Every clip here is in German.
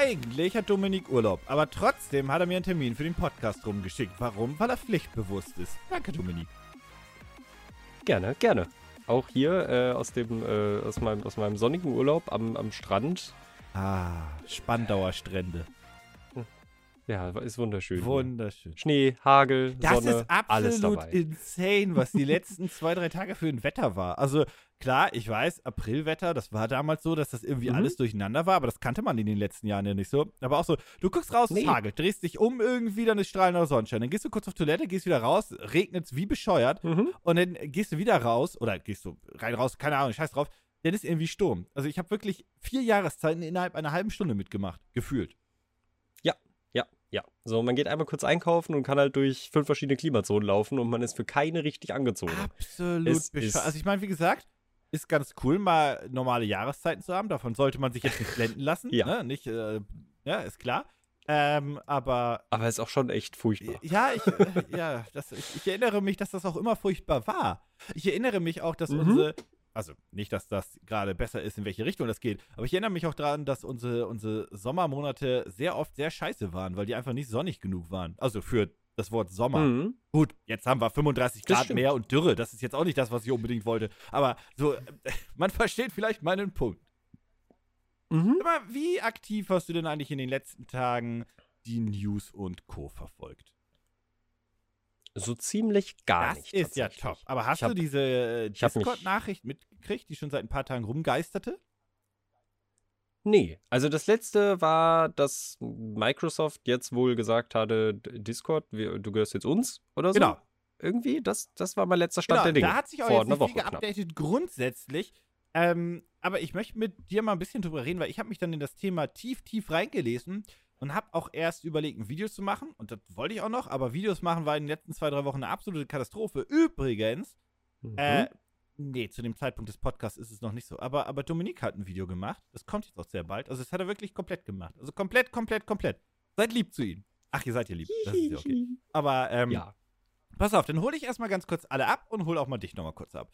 Eigentlich hat Dominik Urlaub, aber trotzdem hat er mir einen Termin für den Podcast rumgeschickt. Warum? Weil er pflichtbewusst ist. Danke, Dominik. Gerne, gerne. Auch hier äh, aus, dem, äh, aus, meinem, aus meinem sonnigen Urlaub am, am Strand. Ah, Spandauer Strände. Ja, ist wunderschön. Wunderschön. Schnee, Hagel, Das Sonne, ist alles absolut dabei. insane, was die letzten zwei, drei Tage für ein Wetter war. Also klar, ich weiß, Aprilwetter, das war damals so, dass das irgendwie Mhm. alles durcheinander war, aber das kannte man in den letzten Jahren ja nicht so. Aber auch so, du guckst raus, es Nee. hagelt, drehst dich um irgendwie, dann ist strahlender Sonnenschein. Dann gehst du kurz auf Toilette, gehst wieder raus, regnet's wie bescheuert Mhm. und dann gehst du wieder raus oder gehst du rein, raus, keine Ahnung, scheiß drauf. Dann ist irgendwie Sturm. Also ich habe wirklich vier Jahreszeiten innerhalb einer halben Stunde mitgemacht, gefühlt. Ja, ja. So, man geht einmal kurz einkaufen und kann halt durch fünf verschiedene Klimazonen laufen und man ist für keine richtig angezogen. Absolut Es Also ich meine, wie gesagt, ist ganz cool, mal normale Jahreszeiten zu haben. Davon sollte man sich jetzt nicht blenden lassen. Ja. Ne? Nicht, äh, ja, ist klar. Ähm, aber Aber ist auch schon echt furchtbar. ja, ich, äh, ja, das, ich, ich erinnere mich, dass das auch immer furchtbar war. Ich erinnere mich auch, dass Mhm. unsere, also nicht, dass das gerade besser ist, in welche Richtung das geht, aber ich erinnere mich auch daran, dass unsere, unsere Sommermonate sehr oft sehr scheiße waren, weil die einfach nicht sonnig genug waren. Also für das Wort Sommer. Mhm. Gut, jetzt haben wir 35 Das Grad stimmt. mehr und Dürre. Das ist jetzt auch nicht das, was ich unbedingt wollte. Aber so, man versteht vielleicht meinen Punkt. Mhm. Aber wie aktiv hast du denn eigentlich in den letzten Tagen die News und Co. verfolgt? So ziemlich gar das nicht. ist ja top. Aber hast hab- du diese äh, Discord-Nachricht mitgekriegt, die schon seit ein paar Tagen rumgeisterte? Nee, also das letzte war, dass Microsoft jetzt wohl gesagt hatte, Discord, wir, du gehörst jetzt uns oder so. Genau. Irgendwie, das, das war mein letzter Stand Genau, der Dinge. da hat sich auch jetzt nicht Woche viel geupdatet, grundsätzlich. Ähm, aber ich möchte mit dir mal ein bisschen drüber reden, weil ich habe mich dann in das Thema tief, tief reingelesen und habe auch erst überlegt, ein Video zu machen. Und das wollte ich auch noch, aber Videos machen war in den letzten zwei, drei Wochen eine absolute Katastrophe. Übrigens, Mhm. äh, nee, zu dem Zeitpunkt des Podcasts ist es noch nicht so. Aber, aber Dominik hat ein Video gemacht. Das kommt jetzt auch sehr bald. Also, das hat er wirklich komplett gemacht. Also, komplett, komplett, komplett. Seid lieb zu ihm. Ach, ihr seid ja lieb. Das ist ja okay. Aber, ähm, ja. Pass auf, dann hole ich erstmal ganz kurz alle ab und hole auch mal dich nochmal kurz ab.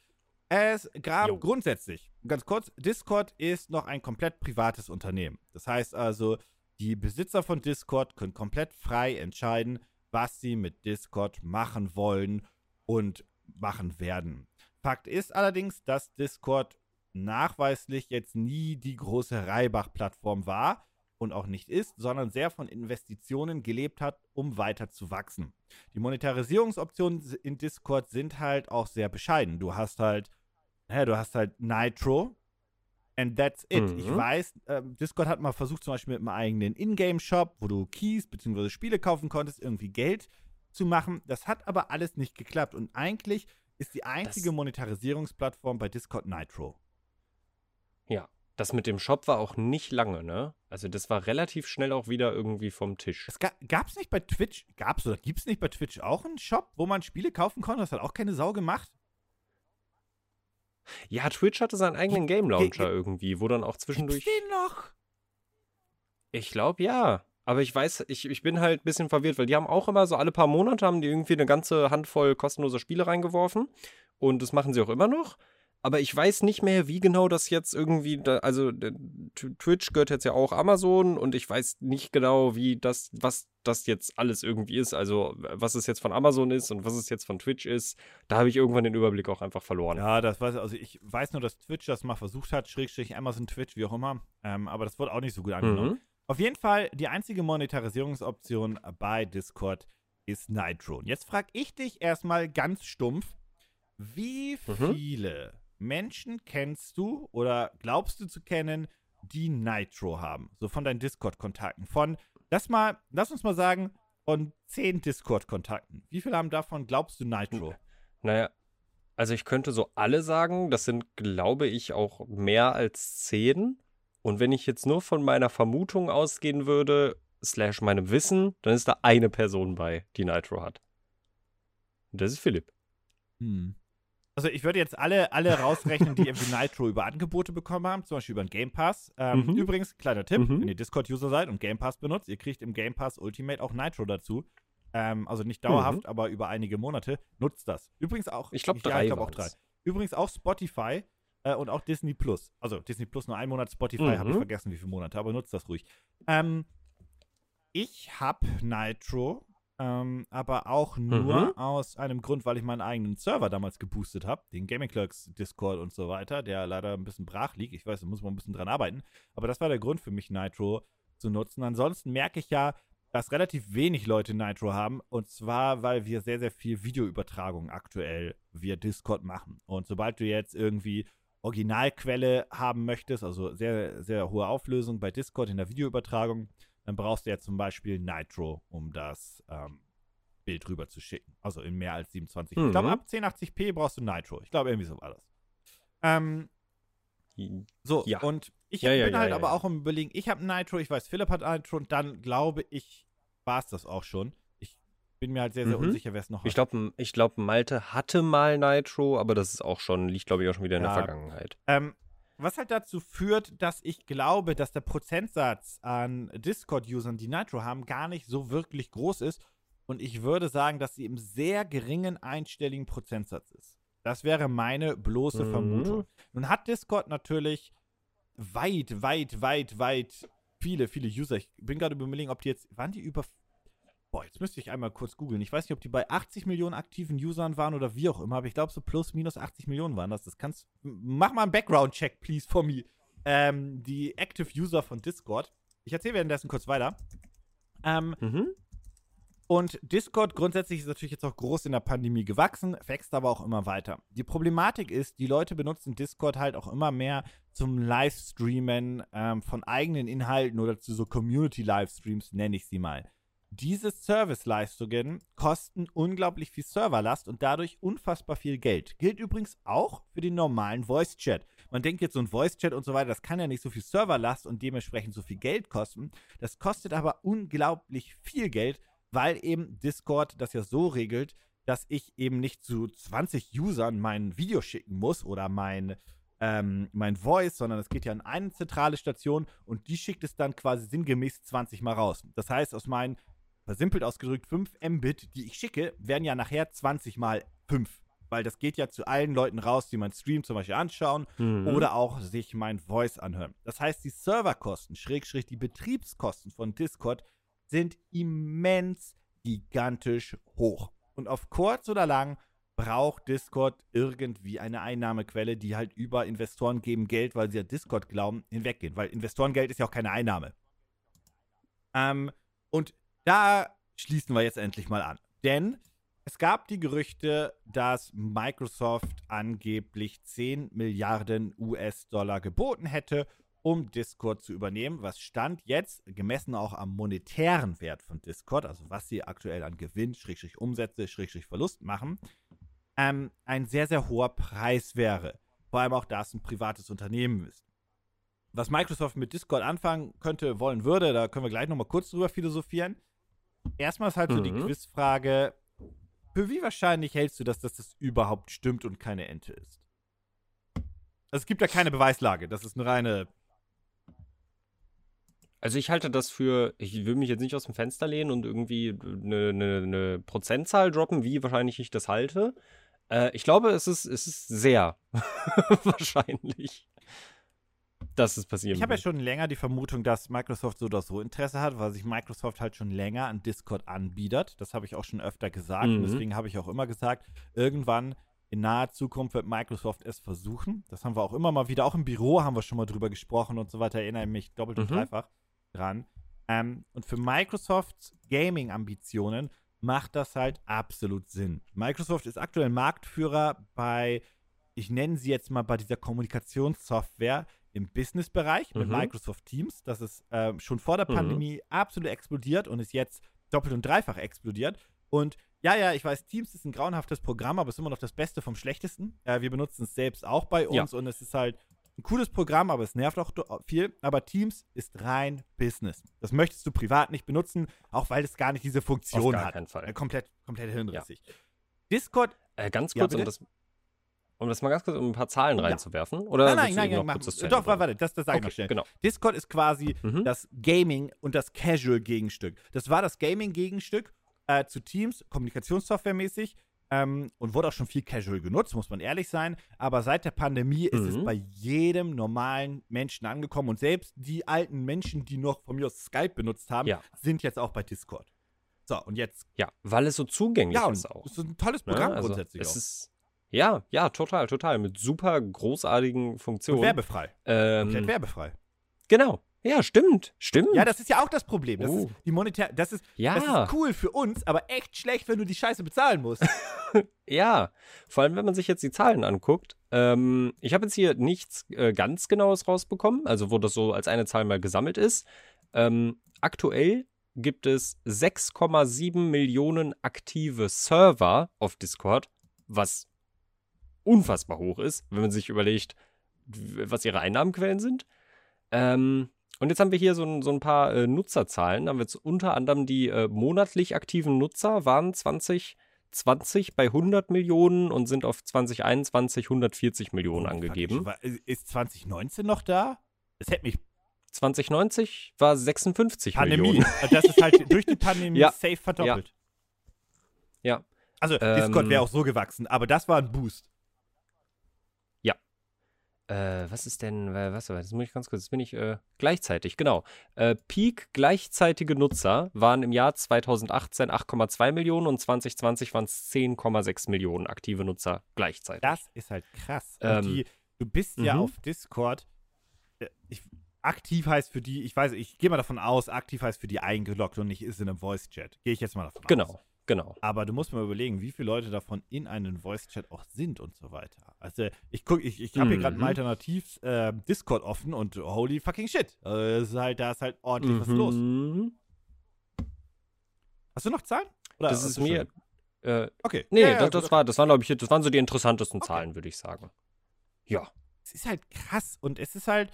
Es gab grundsätzlich, ganz kurz, Discord ist noch ein komplett privates Unternehmen. Das heißt also, die Besitzer von Discord können komplett frei entscheiden, was sie mit Discord machen wollen und machen werden. Fakt ist allerdings, dass Discord nachweislich jetzt nie die große Reibach-Plattform war und auch nicht ist, sondern sehr von Investitionen gelebt hat, um weiter zu wachsen. Die Monetarisierungsoptionen in Discord sind halt auch sehr bescheiden. Du hast halt, naja, du hast halt Nitro and that's it. Mhm. Ich weiß, ähm, Discord hat mal versucht, zum Beispiel mit einem eigenen Ingame-Shop, wo du Keys bzw. Spiele kaufen konntest, irgendwie Geld zu machen. Das hat aber alles nicht geklappt. Und eigentlich ist die einzige Das- Monetarisierungsplattform bei Discord Nitro. Ja. Das mit dem Shop war auch nicht lange, ne? Also das war relativ schnell auch wieder irgendwie vom Tisch. Es ga, gab's nicht bei Twitch, gab's oder gibt's nicht bei Twitch auch einen Shop, wo man Spiele kaufen konnte? Das hat auch keine Sau gemacht. Ja, Twitch hatte seinen eigenen Game Launcher irgendwie, wo dann auch zwischendurch. Gibt's den noch? Ich glaube ja. Aber ich weiß, ich, ich bin halt ein bisschen verwirrt, weil die haben auch immer so alle paar Monate haben die irgendwie eine ganze Handvoll kostenloser Spiele reingeworfen. Und das machen sie auch immer noch. Aber ich weiß nicht mehr, wie genau das jetzt irgendwie, da, also Twitch gehört jetzt ja auch Amazon und ich weiß nicht genau, wie das, was das jetzt alles irgendwie ist. Also was es jetzt von Amazon ist und was es jetzt von Twitch ist. Da habe ich irgendwann den Überblick auch einfach verloren. Ja, das weiß also ich weiß nur, dass Twitch das mal versucht hat, Schrägstrich Amazon Twitch, wie auch immer. Ähm, aber das wurde auch nicht so gut angenommen. Mhm. Auf jeden Fall, die einzige Monetarisierungsoption bei Discord ist Nitro. Und jetzt frage ich dich erstmal ganz stumpf, wie Mhm. viele Menschen kennst du oder glaubst du zu kennen, die Nitro haben? So von deinen Discord-Kontakten. Von, lass mal, lass uns mal sagen, von zehn Discord-Kontakten. Wie viele haben davon, glaubst du, Nitro? Naja, also ich könnte so alle sagen, das sind, glaube ich, auch mehr als zehn. Und wenn ich jetzt nur von meiner Vermutung ausgehen würde, slash meinem Wissen, dann ist da eine Person bei, die Nitro hat. Und das ist Philipp. Hm. Also ich würde jetzt alle, alle rausrechnen, die irgendwie Nitro über Angebote bekommen haben, zum Beispiel über den Game Pass. Ähm, Mhm. Übrigens, kleiner Tipp, Mhm. wenn ihr Discord-User seid und Game Pass benutzt, ihr kriegt im Game Pass Ultimate auch Nitro dazu. Ähm, also nicht dauerhaft, aber über einige Monate. Nutzt das. Übrigens auch. Ich glaube, ja, drei ich glaube auch drei. Übrigens auch Spotify äh, und auch Disney Plus. Also Disney Plus nur einen Monat, Spotify Mhm. habe ich vergessen, wie viele Monate, aber nutzt das ruhig. Ähm, ich habe Nitro, ähm, aber auch nur Mhm. aus einem Grund, weil ich meinen eigenen Server damals geboostet habe, den Gaming Clerks Discord und so weiter, der leider ein bisschen brach liegt. Ich weiß, da muss man ein bisschen dran arbeiten. Aber das war der Grund für mich, Nitro zu nutzen. Ansonsten merke ich ja, dass relativ wenig Leute Nitro haben. Und zwar, weil wir sehr, sehr viel Videoübertragung aktuell via Discord machen. Und sobald du jetzt irgendwie Originalquelle haben möchtest, also sehr, sehr hohe Auflösung bei Discord in der Videoübertragung, dann brauchst du ja zum Beispiel Nitro, um das ähm, Bild rüber zu schicken. Also in mehr als 27. Ich glaube, Mhm. ab 1080p brauchst du Nitro. Ich glaube, irgendwie so war das. Ähm, so, Ja. und ich Ja, bin ja, halt aber auch im Überlegen, ich habe Nitro, ich weiß, Philipp hat Nitro und dann glaube ich, war es das auch schon. Ich bin mir halt sehr, sehr Mhm. unsicher, wer es noch hat. Ich glaube, ich glaub, Malte hatte mal Nitro, aber das ist auch schon, liegt, glaube ich, auch schon wieder in Ja. der Vergangenheit. Ähm, was halt dazu führt, dass ich glaube, dass der Prozentsatz an Discord-Usern, die Nitro haben, gar nicht so wirklich groß ist. Und ich würde sagen, dass sie im sehr geringen einstelligen Prozentsatz ist. Das wäre meine bloße Mhm. Vermutung. Nun hat Discord natürlich weit, weit, weit, weit viele, viele User. Ich bin gerade überlegen, ob die jetzt, waren die über, boah, jetzt müsste ich einmal kurz googeln. Ich weiß nicht, ob die bei 80 Millionen aktiven Usern waren oder wie auch immer, aber ich glaube so plus, minus 80 Millionen waren das. Das kannst, mach mal einen Background-Check, please, for me. Ähm, die Active User von Discord. Ich erzähle währenddessen kurz weiter. Ähm, Mhm. und Discord grundsätzlich ist natürlich jetzt auch groß in der Pandemie gewachsen, wächst aber auch immer weiter. Die Problematik ist, die Leute benutzen Discord halt auch immer mehr zum Livestreamen ähm, von eigenen Inhalten oder zu so Community-Livestreams, nenne ich sie mal. Diese Serviceleistungen kosten unglaublich viel Serverlast und dadurch unfassbar viel Geld. Gilt übrigens auch für den normalen Voice-Chat. Man denkt jetzt so ein Voice-Chat und so weiter, das kann ja nicht so viel Serverlast und dementsprechend so viel Geld kosten. Das kostet aber unglaublich viel Geld, weil eben Discord das ja so regelt, dass ich eben nicht zu 20 Usern mein Video schicken muss oder mein, ähm, mein Voice, sondern es geht ja an eine zentrale Station und die schickt es dann quasi sinngemäß 20 Mal raus. Das heißt, aus meinen, versimpelt ausgedrückt, 5 Mbit, die ich schicke, werden ja nachher 20 mal 5. Weil das geht ja zu allen Leuten raus, die meinen Stream zum Beispiel anschauen Mhm. oder auch sich mein Voice anhören. Das heißt, die Serverkosten, Schrägstrich die Betriebskosten von Discord sind immens gigantisch hoch. Und auf kurz oder lang braucht Discord irgendwie eine Einnahmequelle, die halt über Investoren geben Geld, weil sie an Discord glauben, hinweggehen. Weil Investorengeld ist ja auch keine Einnahme. Ähm, und da schließen wir jetzt endlich mal an. Denn es gab die Gerüchte, dass Microsoft angeblich 10 Milliarden US-Dollar geboten hätte, um Discord zu übernehmen, was stand jetzt, gemessen auch am monetären Wert von Discord, also was sie aktuell an Gewinn, Schrägstrich Umsätze, Schrägstrich Verlust machen, ähm, ein sehr, sehr hoher Preis wäre. Vor allem auch, da es ein privates Unternehmen ist. Was Microsoft mit Discord anfangen könnte, wollen würde, da können wir gleich nochmal kurz drüber philosophieren. Erstmal ist halt so die Mhm. Quizfrage, für wie wahrscheinlich hältst du das, dass das überhaupt stimmt und keine Ente ist? Also es gibt da keine Beweislage, das ist eine reine Also ich halte das für, ich will mich jetzt nicht aus dem Fenster lehnen und irgendwie eine, eine, eine Prozentzahl droppen, wie wahrscheinlich ich das halte. Äh, ich glaube, es ist, es ist sehr wahrscheinlich, dass es passieren Ich habe ja schon länger die Vermutung, dass Microsoft so oder so Interesse hat, weil sich Microsoft halt schon länger an Discord anbietet. Das habe ich auch schon öfter gesagt. Und Mhm. deswegen habe ich auch immer gesagt, irgendwann in naher Zukunft wird Microsoft es versuchen. Das haben wir auch immer mal wieder, auch im Büro haben wir schon mal drüber gesprochen und so weiter. Erinnere mich doppelt und Mhm. dreifach dran. Ähm, und für Microsofts Gaming-Ambitionen macht das halt absolut Sinn. Microsoft ist aktuell Marktführer bei, ich nenne sie jetzt mal bei dieser Kommunikationssoftware im Business-Bereich mit Mhm. Microsoft Teams. Das ist ähm, schon vor der Mhm. Pandemie absolut explodiert und ist jetzt doppelt und dreifach explodiert. Und ja, ja, ich weiß, Teams ist ein grauenhaftes Programm, aber es ist immer noch das Beste vom Schlechtesten. Äh, wir benutzen es selbst auch bei Ja. uns und es ist halt ein cooles Programm, aber es nervt auch do- viel. Aber Teams ist rein Business. Das möchtest du privat nicht benutzen, auch weil es gar nicht diese Auf Funktion gar hat. keinen Äh, Fall. komplett, komplett hirnrissig. Discord Äh, ganz Ja, kurz, um bitte? das, um das mal ganz kurz, um ein paar Zahlen Ja. reinzuwerfen. Oder Nein, nein, nein, nein, zu doch, warte, das, das sage ich noch Okay, schnell. genau. Discord ist quasi Mhm. das Gaming und das Casual-Gegenstück. Das war das Gaming-Gegenstück äh, zu Teams, Kommunikationssoftware-mäßig. ähm, und wurde auch schon viel casual genutzt, muss man ehrlich sein. Aber seit der Pandemie ist es Mhm. bei jedem normalen Menschen angekommen und selbst die alten Menschen, die noch von mir aus Skype benutzt haben, Ja. sind jetzt auch bei Discord. So, und jetzt, Ja, weil es so zugänglich ja, und ist auch. es ist ein tolles ne? Programm Also, grundsätzlich es auch. ist ja, ja, total, total. Mit super großartigen Und Funktionen. werbefrei. Komplett Ähm, werbefrei. genau. Ja, stimmt. Stimmt. Ja, das ist ja auch das Problem. Das Oh. ist die monetär, das ist, ja. das ist cool für uns, aber echt schlecht, wenn du die Scheiße bezahlen musst. Ja, vor allem, wenn man sich jetzt die Zahlen anguckt. Ähm, ich habe jetzt hier nichts äh, ganz Genaues rausbekommen, also wo das so als eine Zahl mal gesammelt ist. Ähm, aktuell gibt es 6,7 Millionen aktive Server auf Discord, was unfassbar hoch ist, wenn man sich überlegt, was ihre Einnahmenquellen sind. Ähm, und jetzt haben wir hier so ein, so ein paar äh, Nutzerzahlen. Da haben wir jetzt unter anderem die äh, monatlich aktiven Nutzer waren 2020 bei 100 Millionen und sind auf 2021 140 Millionen Oh, angegeben. ich- Ist 2019 noch da? Es hätte mich 2090 war 56 Pandemie. Millionen. Das ist halt durch die Pandemie Ja. safe verdoppelt. Ja. Also Ähm, Discord wäre auch so gewachsen, aber das war ein Boost. Äh, was ist denn, äh, was, das muss ich ganz kurz, das bin ich äh, gleichzeitig, genau. Äh, Peak gleichzeitige Nutzer waren im Jahr 2018 8,2 Millionen und 2020 waren es 10,6 Millionen aktive Nutzer gleichzeitig. Das ist halt krass. Ähm, die, du bist ja mhm. auf Discord. äh, Ich, aktiv heißt für die, ich weiß, ich gehe mal davon aus, aktiv heißt für die eingeloggt und nicht ist in einem Voice-Chat. Gehe ich jetzt mal davon aus. Genau, genau. Aber du musst mal überlegen, wie viele Leute davon in einem Voice-Chat auch sind und so weiter. Also ich guck, ich, ich habe hier gerade ein Mhm. Alternativ äh, Discord offen und holy fucking shit. Also, halt, da ist halt ordentlich was los. Mhm. Hast du noch Zahlen? Oder Das ist mir, äh, Okay. nee, Ja, ja, das, das, war, das waren, glaube ich, das waren so die interessantesten Okay. Zahlen, würde ich sagen. Ja. Es ist halt krass und es ist halt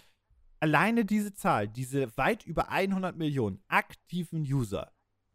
alleine diese Zahl, diese weit über 100 Millionen aktiven User,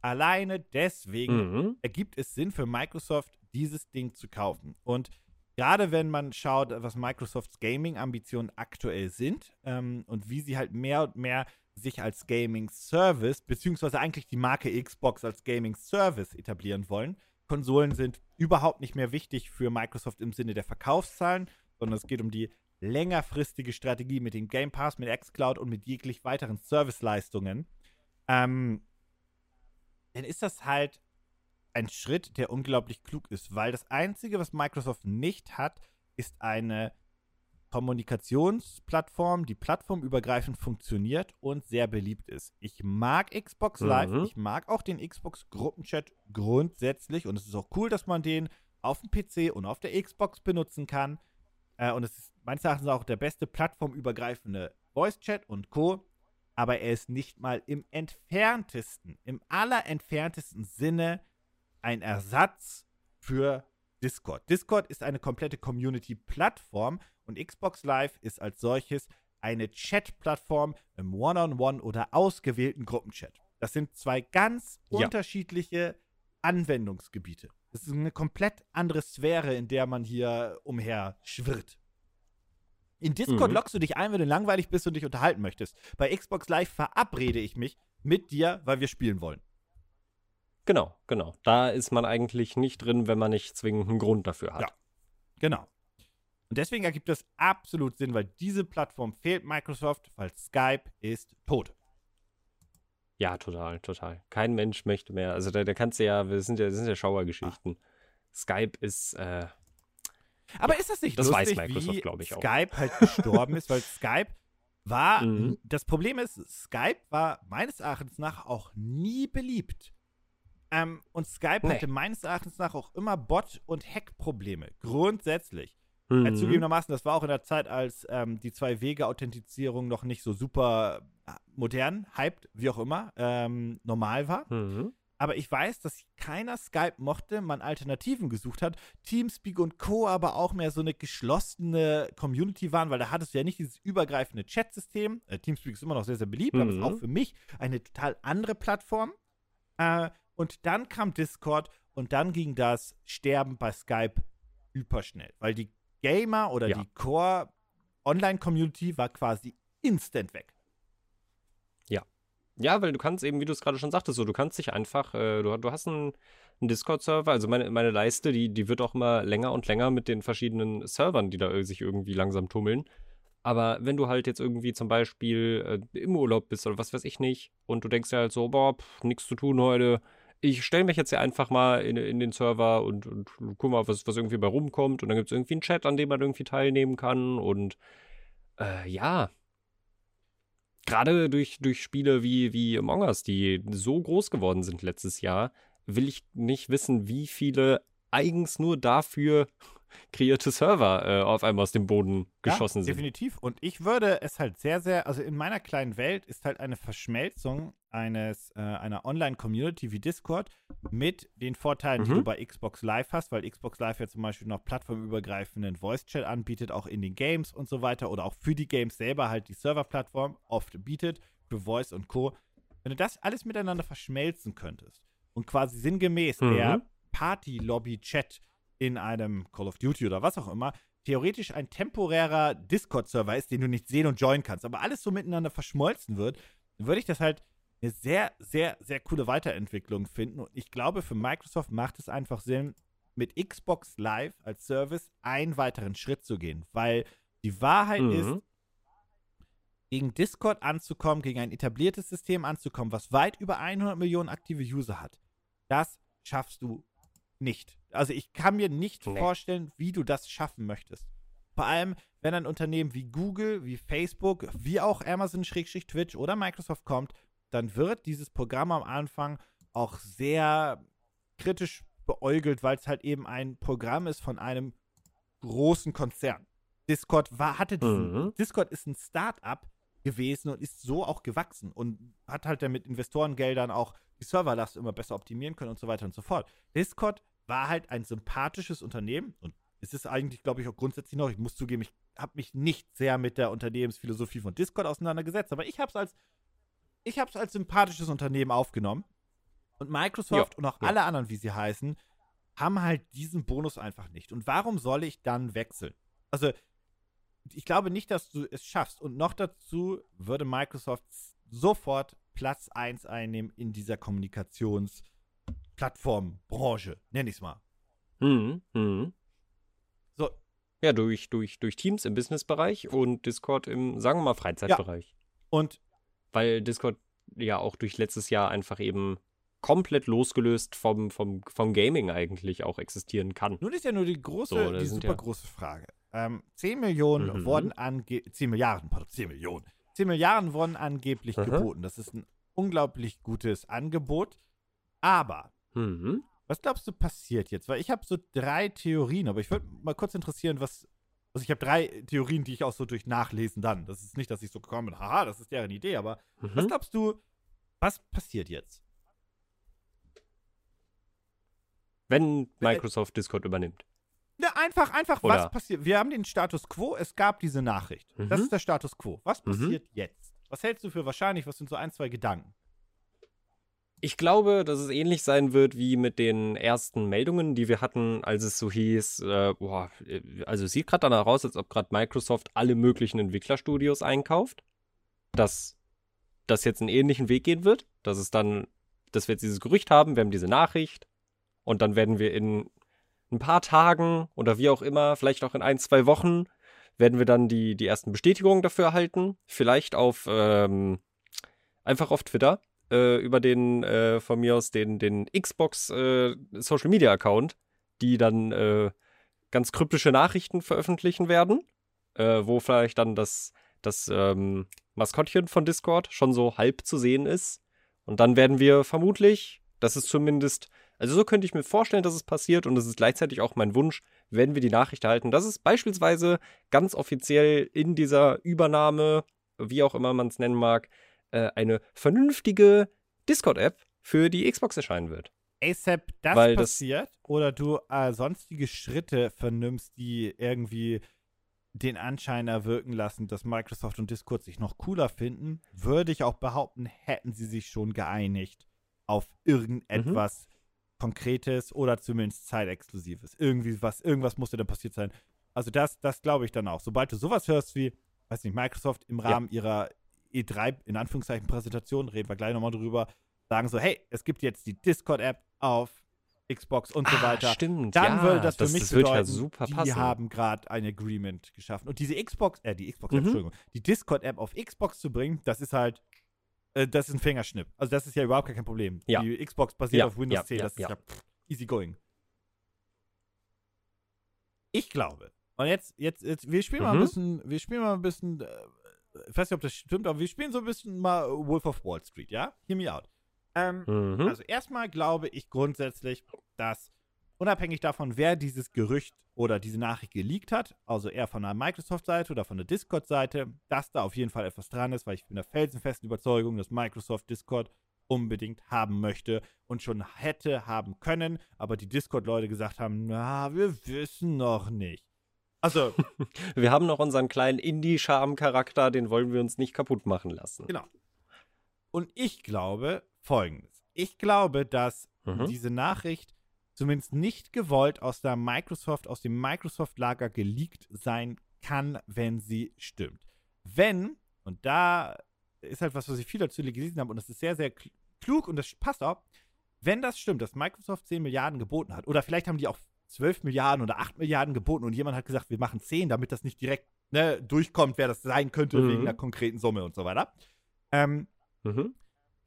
alleine deswegen Mhm. ergibt es Sinn für Microsoft, dieses Ding zu kaufen. Und gerade wenn man schaut, was Microsofts Gaming-Ambitionen aktuell sind ähm, und wie sie halt mehr und mehr sich als Gaming-Service, beziehungsweise eigentlich die Marke Xbox als Gaming-Service etablieren wollen. Konsolen sind überhaupt nicht mehr wichtig für Microsoft im Sinne der Verkaufszahlen, sondern es geht um die längerfristige Strategie mit dem Game Pass, mit xCloud und mit jeglich weiteren Serviceleistungen. Ähm, dann ist das halt ein Schritt, der unglaublich klug ist, weil das Einzige, was Microsoft nicht hat, ist eine Kommunikationsplattform, die plattformübergreifend funktioniert und sehr beliebt ist. Ich mag Xbox Live, Mhm. ich mag auch den Xbox Gruppenchat grundsätzlich und es ist auch cool, dass man den auf dem PC und auf der Xbox benutzen kann. Äh, und es ist meines Erachtens auch der beste plattformübergreifende Voice Chat und Co. Aber er ist nicht mal im entferntesten, im allerentferntesten Sinne ein Ersatz für Discord. Discord ist eine komplette Community-Plattform und Xbox Live ist als solches eine Chat-Plattform im One-on-One oder ausgewählten Gruppenchat. Das sind zwei ganz Ja. unterschiedliche Anwendungsgebiete. Das ist eine komplett andere Sphäre, in der man hier umher schwirrt. In Discord Mhm. loggst du dich ein, wenn du langweilig bist und dich unterhalten möchtest. Bei Xbox Live verabrede ich mich mit dir, weil wir spielen wollen. Genau, genau. Da ist man eigentlich nicht drin, wenn man nicht zwingend einen Grund dafür hat. Ja. Genau. Und deswegen ergibt das absolut Sinn, weil diese Plattform fehlt Microsoft, weil Skype ist tot. Ja, total, total. Kein Mensch möchte mehr. Also da, da kannst du ja, das sind ja, das sind ja Schauergeschichten. Skype ist, äh, Aber ist das nicht Das weiß lustig, Microsoft, wie glaub ich, auch. Skype halt gestorben ist, weil Skype war, Mhm. das Problem ist, Skype war meines Erachtens nach auch nie beliebt. Ähm, und Skype Nee. hatte meines Erachtens nach auch immer Bot- und Hack-Probleme, grundsätzlich. mhm. Äh, zugegebenermaßen, das war auch in der Zeit, als ähm, die Zwei-Wege-Authentifizierung noch nicht so super äh, modern, hyped, wie auch immer, ähm, normal war. Mhm. Aber ich weiß, dass keiner Skype mochte, man Alternativen gesucht hat. Teamspeak und Co. aber auch mehr so eine geschlossene Community waren, weil da hattest du ja nicht dieses übergreifende Chat-System. Äh, Teamspeak ist immer noch sehr, sehr beliebt, aber ist Mhm. auch für mich eine total andere Plattform. Äh, und dann kam Discord und dann ging das Sterben bei Skype hyperschnell, weil die Gamer oder Ja. die Core-Online-Community war quasi instant weg. Ja, weil du kannst eben, wie du es gerade schon sagtest, so, du kannst dich einfach, äh, du, du hast ein, einen Discord-Server. Also meine, meine Leiste, die, die wird auch immer länger und länger mit den verschiedenen Servern, die da sich irgendwie langsam tummeln. Aber wenn du halt jetzt irgendwie zum Beispiel äh, im Urlaub bist oder was weiß ich nicht und du denkst dir halt so, boah, nichts zu tun heute, ich stelle mich jetzt hier einfach mal in, in den Server und, und guck mal, was, was irgendwie bei rumkommt. Und dann gibt es irgendwie einen Chat, an dem man irgendwie teilnehmen kann. Und äh, ja, gerade durch, durch Spiele wie, wie Among Us, die so groß geworden sind letztes Jahr, will ich nicht wissen, wie viele eigens nur dafür kreierte Server äh, auf einmal aus dem Boden geschossen ja, sind. Definitiv. Und ich würde es halt sehr, sehr, also in meiner kleinen Welt ist halt eine Verschmelzung eines, äh, einer Online-Community wie Discord mit den Vorteilen, mhm. die du bei Xbox Live hast, weil Xbox Live ja zum Beispiel noch plattformübergreifenden Voice-Chat anbietet, auch in den Games und so weiter oder auch für die Games selber halt die Serverplattform oft bietet, für Voice und Co. Wenn du das alles miteinander verschmelzen könntest und quasi sinngemäß mhm. der Party-Lobby-Chat in einem Call of Duty oder was auch immer theoretisch ein temporärer Discord-Server ist, den du nicht sehen und joinen kannst, aber alles so miteinander verschmolzen wird, dann würde ich das halt eine sehr, sehr, sehr coole Weiterentwicklung finden. Und ich glaube, für Microsoft macht es einfach Sinn, mit Xbox Live als Service einen weiteren Schritt zu gehen, weil die Wahrheit mhm. ist, gegen Discord anzukommen, gegen ein etabliertes System anzukommen, was weit über 100 Millionen aktive User hat, das schaffst du nicht. Also ich kann mir nicht nee. vorstellen, wie du das schaffen möchtest. Vor allem, wenn ein Unternehmen wie Google, wie Facebook, wie auch Amazon-Twitch oder Microsoft kommt, dann wird dieses Programm am Anfang auch sehr kritisch beäugelt, weil es halt eben ein Programm ist von einem großen Konzern. Discord war, hatte diesen, mhm. Discord ist ein Start-up gewesen und ist so auch gewachsen und hat halt dann mit Investorengeldern auch die Serverlast immer besser optimieren können und so weiter und so fort. Discord war halt ein sympathisches Unternehmen und es ist eigentlich, glaube ich, auch grundsätzlich noch, ich muss zugeben, ich habe mich nicht sehr mit der Unternehmensphilosophie von Discord auseinandergesetzt, aber ich habe es als ich habe es als sympathisches Unternehmen aufgenommen und Microsoft ja, und auch ja. alle anderen, wie sie heißen, haben halt diesen Bonus einfach nicht. Und warum soll ich dann wechseln? Also, ich glaube nicht, dass du es schaffst. Und noch dazu würde Microsoft sofort Platz 1 einnehmen in dieser Kommunikationsplattformbranche, nenne ich es mal. Mhm, mhm. So. Ja, durch, durch, durch Teams im Businessbereich und Discord im, sagen wir mal, Freizeitbereich. Ja. Und weil Discord ja auch durch letztes Jahr einfach eben komplett losgelöst vom, vom, vom Gaming eigentlich auch existieren kann. Nun ist ja nur die große, so, die super ja große Frage. Ähm, 10 Millionen mhm. wurden angeblich, 10 Milliarden, pardon, 10 Millionen. 10 Milliarden wurden angeblich mhm. geboten. Das ist ein unglaublich gutes Angebot. Aber, mhm. was glaubst du passiert jetzt? Weil ich habe so drei Theorien, aber ich würde mal kurz interessieren, was, also ich habe drei Theorien, die ich auch so durch Nachlesen dann. Das ist nicht, dass ich so gekommen bin, haha, das ist deren Idee, aber mhm. was glaubst du, was passiert jetzt? Wenn Microsoft Discord übernimmt. Ja, einfach, einfach, Oder? was passiert? Wir haben den Status quo, es gab diese Nachricht. Mhm. Das ist der Status quo. Was mhm. passiert mhm. jetzt? Was hältst du für wahrscheinlich? Was sind so ein, zwei Gedanken? Ich glaube, dass es ähnlich sein wird wie mit den ersten Meldungen, die wir hatten, als es so hieß, äh, boah, äh, also es sieht gerade danach aus, als ob gerade Microsoft alle möglichen Entwicklerstudios einkauft. Dass das jetzt einen ähnlichen Weg gehen wird, dass es dann, dass wir jetzt dieses Gerücht haben, wir haben diese Nachricht und dann werden wir in ein paar Tagen oder wie auch immer, vielleicht auch in ein, zwei Wochen, werden wir dann die, die ersten Bestätigungen dafür erhalten. Vielleicht auf, ähm, einfach auf Twitter äh, über den, äh, von mir aus, den, den Xbox äh, Social Media Account, die dann äh, ganz kryptische Nachrichten veröffentlichen werden, äh, wo vielleicht dann das, das ähm, Maskottchen von Discord schon so halb zu sehen ist. Und dann werden wir vermutlich, das ist zumindest, also so könnte ich mir vorstellen, dass es passiert und das ist gleichzeitig auch mein Wunsch, wenn wir die Nachricht erhalten, dass es beispielsweise ganz offiziell in dieser Übernahme, wie auch immer man es nennen mag, äh, eine vernünftige Discord-App für die Xbox erscheinen wird. ASAP das Weil passiert das oder du äh, sonstige Schritte vernimmst, die irgendwie den Anschein erwirken lassen, dass Microsoft und Discord sich noch cooler finden, würde ich auch behaupten, hätten sie sich schon geeinigt auf irgendetwas mhm. Konkretes oder zumindest Zeitexklusives. Irgendwie was, irgendwas musste dann passiert sein. Also das, das glaube ich dann auch. Sobald du sowas hörst wie, weiß nicht, Microsoft im Rahmen ja. ihrer E3, in Anführungszeichen, Präsentation, reden wir gleich nochmal drüber, sagen so, hey, es gibt jetzt die Discord-App auf Xbox und so Ah, weiter. Stimmt. Dann ja, würde das für das, mich das bedeuten, ja super die passen. haben gerade ein Agreement geschaffen. Und diese Xbox, äh, die Xbox, Mhm. Entschuldigung, die Discord-App auf Xbox zu bringen, das ist halt, äh, das ist ein Fingerschnipp. Also das ist ja überhaupt kein Problem. Ja. Die Xbox basiert Ja, auf Windows ja, 10, ja, das ist ja, pff, easy going. Ich glaube, und jetzt, jetzt, jetzt wir spielen mal ein Mhm. bisschen, wir spielen mal ein bisschen, äh, ich weiß nicht, ob das stimmt, aber wir spielen so ein bisschen mal Wolf of Wall Street, ja? Hear me out. Ähm, Mhm. also erstmal glaube ich grundsätzlich, dass unabhängig davon, wer dieses Gerücht oder diese Nachricht geleakt hat, also eher von der Microsoft-Seite oder von der Discord-Seite, dass da auf jeden Fall etwas dran ist, weil ich bin der felsenfesten Überzeugung, dass Microsoft Discord unbedingt haben möchte und schon hätte haben können, aber die Discord-Leute gesagt haben, na, wir wissen noch nicht. Also, Wir haben noch unseren kleinen Indie-Charme-Charakter, den wollen wir uns nicht kaputt machen lassen. Genau. Und ich glaube folgendes. Ich glaube, dass Mhm. diese Nachricht zumindest nicht gewollt aus der Microsoft, aus dem Microsoft-Lager geleakt sein kann, wenn sie stimmt. Wenn, und da ist halt was, was ich viel dazu gelesen habe, und das ist sehr, sehr kl- klug und das passt auch, wenn das stimmt, dass Microsoft 10 Milliarden geboten hat, oder vielleicht haben die auch 12 Milliarden oder 8 Milliarden geboten und jemand hat gesagt, wir machen 10, damit das nicht direkt ne, durchkommt, wer das sein könnte, Mhm. wegen einer konkreten Summe und so weiter. Ähm, Mhm.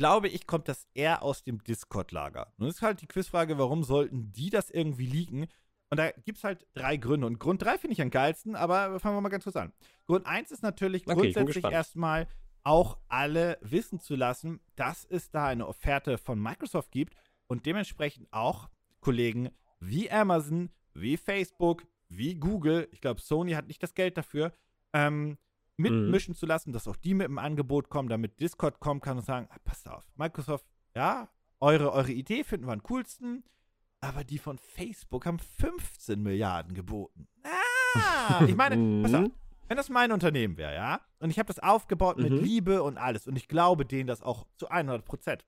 Glaube ich, kommt das eher aus dem Discord-Lager. Und das ist halt die Quizfrage, warum sollten die das irgendwie leaken? Und da gibt es halt drei Gründe. Und Grund drei finde ich am geilsten, aber fangen wir mal ganz kurz an. Grund eins ist natürlich Okay, grundsätzlich erstmal auch alle wissen zu lassen, dass es da eine Offerte von Microsoft gibt und dementsprechend auch Kollegen wie Amazon, wie Facebook, wie Google, ich glaube, Sony hat nicht das Geld dafür, ähm, mitmischen zu lassen, dass auch die mit dem Angebot kommen, damit Discord kommen kann und sagen, ah, passt auf, Microsoft, ja, eure, eure Idee finden wir am coolsten, aber die von Facebook haben 15 Milliarden geboten. Ah, ich meine, pass auf, Mhm. wenn das mein Unternehmen wäre, ja, und ich habe das aufgebaut mit Mhm. Liebe und alles und ich glaube denen das auch zu 100 Prozent.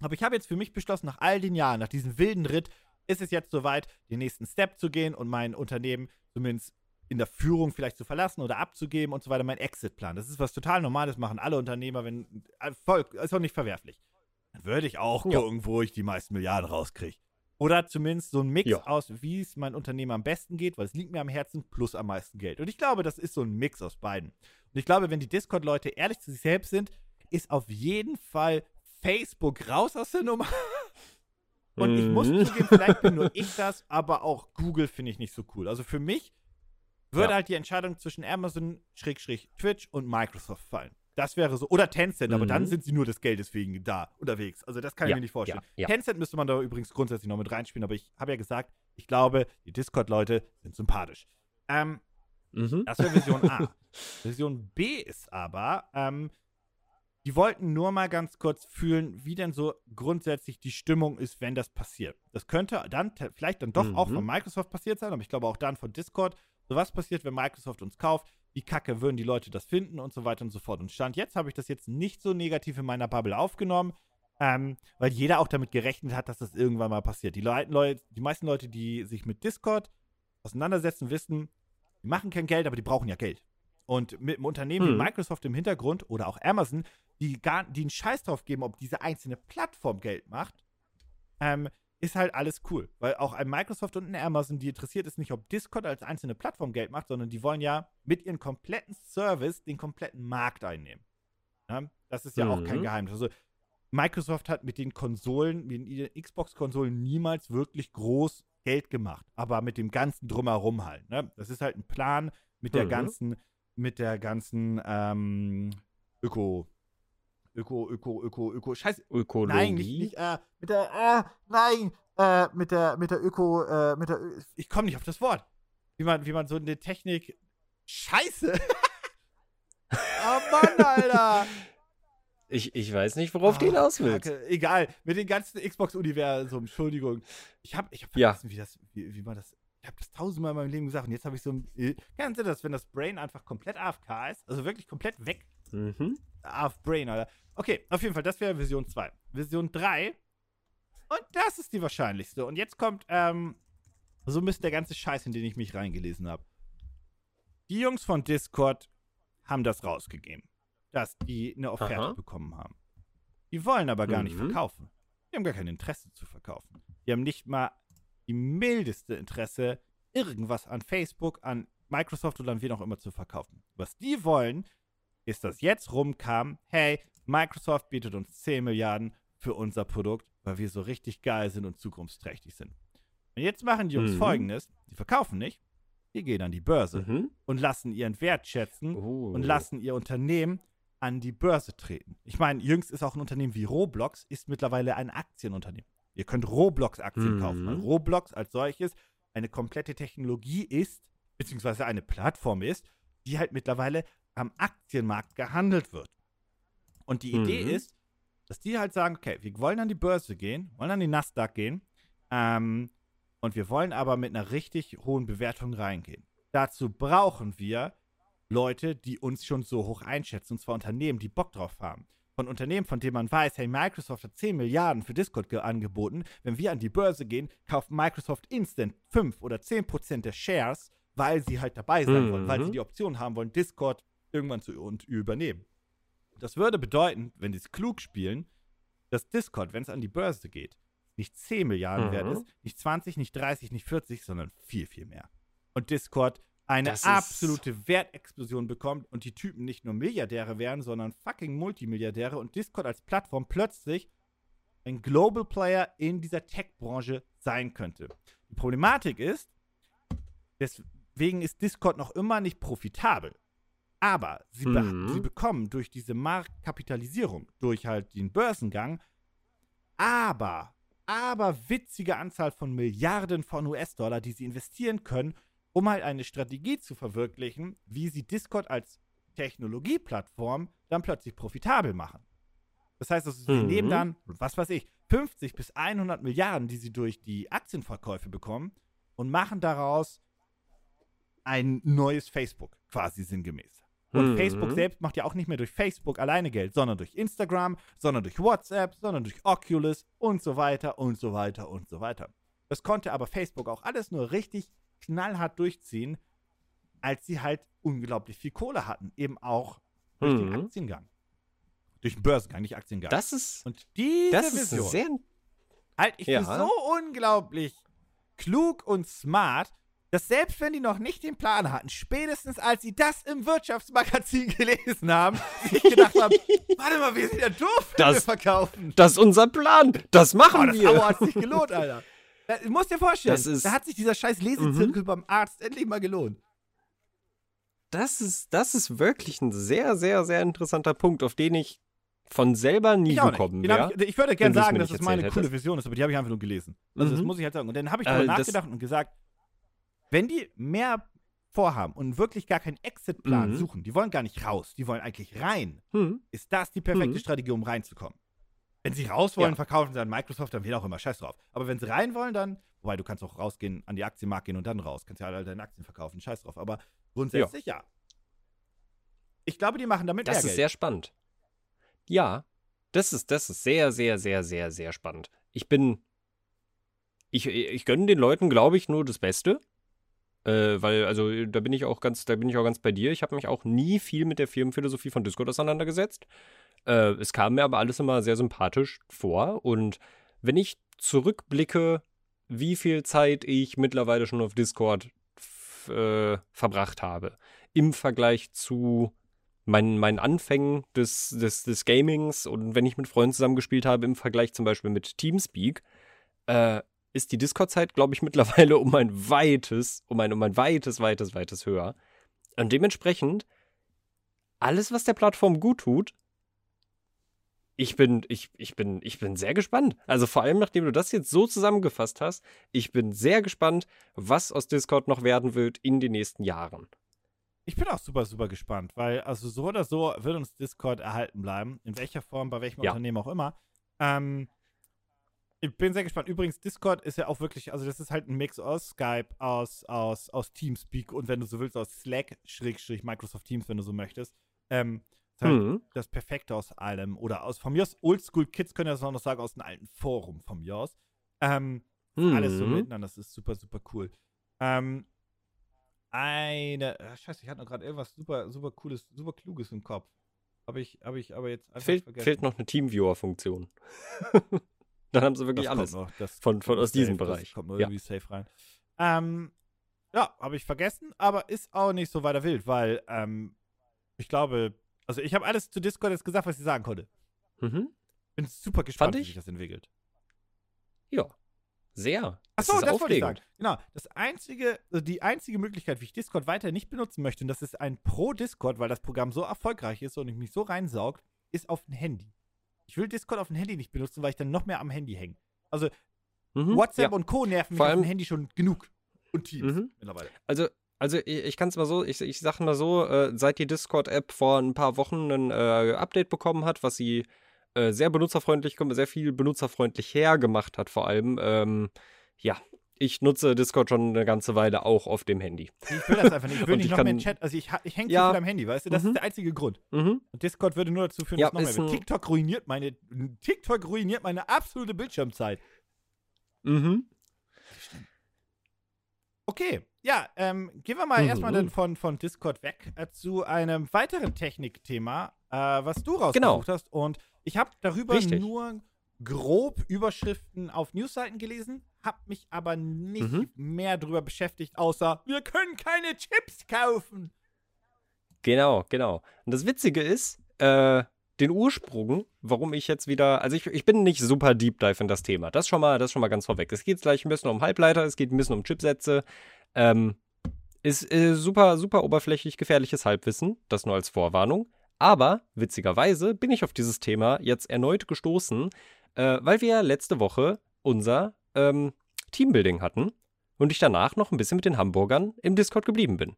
Aber ich habe jetzt für mich beschlossen, nach all den Jahren, nach diesem wilden Ritt, ist es jetzt soweit, den nächsten Step zu gehen und mein Unternehmen zumindest in der Führung vielleicht zu verlassen oder abzugeben und so weiter, mein Exit-Plan. Das ist was total Normales, machen alle Unternehmer, wenn, äh, voll, ist auch nicht verwerflich. Dann würde ich auch Ja. gucken, wo ich die meisten Milliarden rauskriege. Oder zumindest so ein Mix Ja. aus, wie es mein Unternehmen am besten geht, weil es liegt mir am Herzen, plus am meisten Geld. Und ich glaube, das ist so ein Mix aus beiden. Und ich glaube, wenn die Discord-Leute ehrlich zu sich selbst sind, ist auf jeden Fall Facebook raus aus der Nummer. Und ich muss Mhm. zugeben, vielleicht bin nur ich das, aber auch Google finde ich nicht so cool. Also für mich würde Ja. halt die Entscheidung zwischen Amazon, Schrägstrich, Twitch und Microsoft fallen. Das wäre so. Oder Tencent, aber Mhm. dann sind sie nur des Geldes wegen da unterwegs. Also das kann ich Ja, mir nicht vorstellen. ja. Tencent müsste man da übrigens grundsätzlich noch mit reinspielen, aber ich habe ja gesagt, ich glaube, die Discord-Leute sind sympathisch. Ähm, Mhm. das wäre Version A. Version B ist aber, ähm, die wollten nur mal ganz kurz fühlen, wie denn so grundsätzlich die Stimmung ist, wenn das passiert. Das könnte dann vielleicht dann doch auch Mhm. von Microsoft passiert sein, aber ich glaube auch dann von Discord. So was passiert, wenn Microsoft uns kauft, wie kacke würden die Leute das finden und so weiter und so fort. Und Stand jetzt habe ich das jetzt nicht so negativ in meiner Bubble aufgenommen, ähm, weil jeder auch damit gerechnet hat, dass das irgendwann mal passiert. Die, Leute, Leute, die meisten Leute, die sich mit Discord auseinandersetzen, wissen, die machen kein Geld, aber die brauchen ja Geld. Und mit einem Unternehmen wie Mhm. Microsoft im Hintergrund oder auch Amazon, die, gar, die einen Scheiß drauf geben, ob diese einzelne Plattform Geld macht, ähm, ist halt alles cool. Weil auch ein Microsoft und ein Amazon, die interessiert ist nicht, ob Discord als einzelne Plattform Geld macht, sondern die wollen ja mit ihrem kompletten Service den kompletten Markt einnehmen. Ja? Das ist ja auch kein Mhm. Geheimnis. Also Microsoft hat mit den Konsolen, mit den Xbox-Konsolen niemals wirklich groß Geld gemacht, aber mit dem ganzen drumherum halt. Ne? Das ist halt ein Plan mit der Mhm. ganzen, mit der ganzen ähm, Öko, Öko, Öko, Öko, Öko, Scheiße, Ökologie. Nein, nicht, nicht äh, mit der, äh, nein, äh, mit der, mit der Öko, äh, mit der, Ö ich komme nicht auf das Wort. Wie man, wie man so eine Technik, Scheiße. oh Mann, Alter. Ich, ich weiß nicht, worauf du Ah, hinaus willst. Egal, mit den ganzen Xbox-Universum, Entschuldigung. Ich hab, ich hab Ja. vergessen, wie das, wie, wie man das, ich hab das tausendmal in meinem Leben gesagt und jetzt habe ich so ein, kennst du das, wenn das Brain einfach komplett AFK ist, also wirklich komplett weg Mhm. auf Brain, Alter. Okay, auf jeden Fall, das wäre Version 2. Version 3. Und das ist die wahrscheinlichste. Und jetzt kommt, ähm, so ein bisschen der ganze Scheiß, in den ich mich reingelesen habe. Die Jungs von Discord haben das rausgegeben, dass die eine Offerte Aha. bekommen haben. Die wollen aber gar nicht Mhm. verkaufen. Die haben gar kein Interesse zu verkaufen. Die haben nicht mal die mildeste Interesse, irgendwas an Facebook, an Microsoft oder an wen auch immer zu verkaufen. Was die wollen, ist, dass jetzt rumkam, hey, Microsoft bietet uns 10 Milliarden für unser Produkt, weil wir so richtig geil sind und zukunftsträchtig sind. Und jetzt machen die uns Mhm. folgendes: Die verkaufen nicht, die gehen an die Börse Mhm. und lassen ihren Wert schätzen Oh. und lassen ihr Unternehmen an die Börse treten. Ich meine, jüngst ist auch ein Unternehmen wie Roblox, ist mittlerweile ein Aktienunternehmen. Ihr könnt Roblox-Aktien Mhm. kaufen. weil Roblox als solches eine komplette Technologie ist, beziehungsweise eine Plattform ist, die halt mittlerweile am Aktienmarkt gehandelt wird. Und die Idee Mhm. ist, dass die halt sagen, okay, wir wollen an die Börse gehen, wollen an die Nasdaq gehen, ähm, und wir wollen aber mit einer richtig hohen Bewertung reingehen. Dazu brauchen wir Leute, die uns schon so hoch einschätzen, und zwar Unternehmen, die Bock drauf haben. Von Unternehmen, von denen man weiß, hey, Microsoft hat 10 Milliarden für Discord ge- angeboten. Wenn wir an die Börse gehen, kauft Microsoft instant 5 oder 10 Prozent der Shares, weil sie halt dabei sein Mhm. wollen, weil sie die Option haben wollen, Discord irgendwann zu und übernehmen. Das würde bedeuten, wenn die es klug spielen, dass Discord, wenn es an die Börse geht, nicht 10 Milliarden Mhm. wert ist, nicht 20, nicht 30, nicht 40, sondern viel, viel mehr. Und Discord eine Das absolute Wertexplosion bekommt und die Typen nicht nur Milliardäre werden, sondern fucking Multimilliardäre und Discord als Plattform plötzlich ein Global Player in dieser Tech-Branche sein könnte. Die Problematik ist, deswegen ist Discord noch immer nicht profitabel. Aber sie, be Mhm. sie bekommen durch diese Marktkapitalisierung, durch halt den Börsengang, aber, aber witzige Anzahl von Milliarden von US-Dollar, die sie investieren können, um halt eine Strategie zu verwirklichen, wie sie Discord als Technologieplattform dann plötzlich profitabel machen. Das heißt, also, sie Mhm. nehmen dann, was weiß ich, 50 bis 100 Milliarden, die sie durch die Aktienverkäufe bekommen, und machen daraus ein neues Facebook, quasi sinngemäß. Und Mhm. Facebook selbst macht ja auch nicht mehr durch Facebook alleine Geld, sondern durch Instagram, sondern durch WhatsApp, sondern durch Oculus und so weiter und so weiter und so weiter. Das konnte aber Facebook auch alles nur richtig knallhart durchziehen, als sie halt unglaublich viel Kohle hatten. Eben auch durch den Mhm. Aktiengang. Durch den Börsengang, nicht Aktiengang. Das ist, und diese das ist Vision sehr. halte ich Ja. für so unglaublich klug und smart, dass selbst wenn die noch nicht den Plan hatten, spätestens als sie das im Wirtschaftsmagazin gelesen haben, sich gedacht haben, warte mal, wir sind ja doof, wir Das- verkaufen. Das ist unser Plan. Das machen Oh, das wir. Abo hat sich gelohnt, Alter. Da, du musst dir vorstellen, Das ist- da hat sich dieser scheiß Lesezirkel beim Arzt endlich mal gelohnt. Das ist, das ist wirklich ein sehr, sehr, sehr interessanter Punkt, auf den ich von selber nie Ich gekommen wäre. ich, ich würde gerne sagen, dass es meine erzählt coole hättest. Vision ist, aber die habe ich einfach nur gelesen. Also das Mhm. muss ich halt sagen. Und dann habe ich Äh, darüber das- nachgedacht und gesagt, wenn die mehr vorhaben und wirklich gar keinen Exit-Plan Mhm. suchen, die wollen gar nicht raus, die wollen eigentlich rein, Hm. ist das die perfekte Mhm. Strategie, um reinzukommen. Wenn sie raus wollen, Ja. verkaufen sie an Microsoft, dann wen auch immer, scheiß drauf. Aber wenn sie rein wollen, dann, wobei du kannst auch rausgehen, an die Aktienmarkt gehen und dann raus, kannst ja alle deine Aktien verkaufen, scheiß drauf. Aber grundsätzlich ja. Ich glaube, die machen damit Das ist Geld. sehr spannend. Ja, das ist, das ist sehr, sehr, sehr, sehr, sehr spannend. Ich bin. Ich, ich gönne den Leuten, glaube ich, nur das Beste. Äh, weil, also, da bin ich auch ganz, da bin ich auch ganz bei dir. Ich habe mich auch nie viel mit der Firmenphilosophie von Discord auseinandergesetzt. Äh, es kam mir aber alles immer sehr sympathisch vor. Und wenn ich zurückblicke, wie viel Zeit ich mittlerweile schon auf Discord äh, verbracht habe, im Vergleich zu meinen, meinen Anfängen des, des, des Gamings und wenn ich mit Freunden zusammengespielt habe, im Vergleich zum Beispiel mit Teamspeak, äh, ist die Discord-Zeit, glaube ich, mittlerweile um ein weites, um ein, um ein weites, weites, weites höher. Und dementsprechend, alles, was der Plattform gut tut, ich bin, ich, ich bin, ich bin sehr gespannt. Also vor allem, nachdem du das jetzt so zusammengefasst hast, ich bin sehr gespannt, was aus Discord noch werden wird in den nächsten Jahren. Ich bin auch super, super gespannt, weil also so oder so wird uns Discord erhalten bleiben. In welcher Form, bei welchem Ja. Unternehmen auch immer. Ähm, ich bin sehr gespannt. Übrigens, Discord ist ja auch wirklich, also das ist halt ein Mix aus Skype, aus, aus, aus Teamspeak und wenn du so willst, aus Slack, Schrägstrich Microsoft Teams, wenn du so möchtest. Ähm, ist halt Mhm. das Perfekte aus allem. Oder aus, von mir aus, Oldschool Kids können ja das auch noch sagen, aus einem alten Forum von mir aus. Ähm, alles so Mhm. miteinander, das ist super, super cool. Ähm, eine, äh, scheiße, ich hatte noch gerade irgendwas super, super cooles, super kluges im Kopf. Habe ich, habe ich aber jetzt einfach Fehlt, vergessen. fehlt noch eine Teamviewer-Funktion. Dann haben sie wirklich Das alles noch, das von, von aus diesem safe, Bereich. Das kommt nur Ja. irgendwie safe rein. Ähm, ja, habe ich vergessen, aber ist auch nicht so weiter wild, weil ähm, ich glaube, also ich habe alles zu Discord jetzt gesagt, was ich sagen konnte. Mhm. Bin super gespannt, wie ich? sich das entwickelt. Ja. Sehr. Das Achso, ist das wollte ich sagen. Genau. Das einzige, also die einzige Möglichkeit, wie ich Discord weiter nicht benutzen möchte, und das ist ein Pro-Discord, weil das Programm so erfolgreich ist und ich mich so reinsaugt, ist auf dem Handy. Ich will Discord auf dem Handy nicht benutzen, weil ich dann noch mehr am Handy hänge. Also Mhm. WhatsApp ja. und Co. nerven mich Vor auf dem Handy schon genug. Und Teams Mhm. mittlerweile. Also, also ich, ich kann es mal so, ich, ich sage mal so, äh, seit die Discord-App vor ein paar Wochen ein äh, Update bekommen hat, was sie äh, sehr benutzerfreundlich, sehr viel benutzerfreundlich hergemacht hat, vor allem, ähm, ja, ich nutze Discord schon eine ganze Weile auch auf dem Handy. Ich will das einfach nicht. Ich will nicht ich noch mehr kann- Chat. Also ich, ich hänge Ja. zu viel am Handy, weißt du? Das Mhm. ist der einzige Grund. Mhm. Und Discord würde nur dazu führen, Ja, dass noch mehr wird. TikTok ruiniert meine. TikTok ruiniert meine absolute Bildschirmzeit. Mhm. Okay, ja, ähm, gehen wir mal Mhm. erstmal dann von, von Discord weg äh, zu einem weiteren Technikthema, äh, was du rausgesucht Genau. hast. Und ich habe darüber Richtig. nur grob Überschriften auf Newsseiten gelesen, habe mich aber nicht Mhm. mehr darüber beschäftigt, außer wir können keine Chips kaufen. Genau, genau. Und das Witzige ist, äh, den Ursprung, warum ich jetzt wieder, also ich, ich bin nicht super Deep Dive in das Thema. Das schon mal, das schon mal ganz vorweg. Es geht gleich ein bisschen um Halbleiter, es geht ein bisschen um Chipsätze. Ähm, ist äh, super, super oberflächlich gefährliches Halbwissen, das nur als Vorwarnung. Aber witzigerweise bin ich auf dieses Thema jetzt erneut gestoßen, äh, weil wir letzte Woche unser ähm, Teambuilding hatten und ich danach noch ein bisschen mit den Hamburgern im Discord geblieben bin.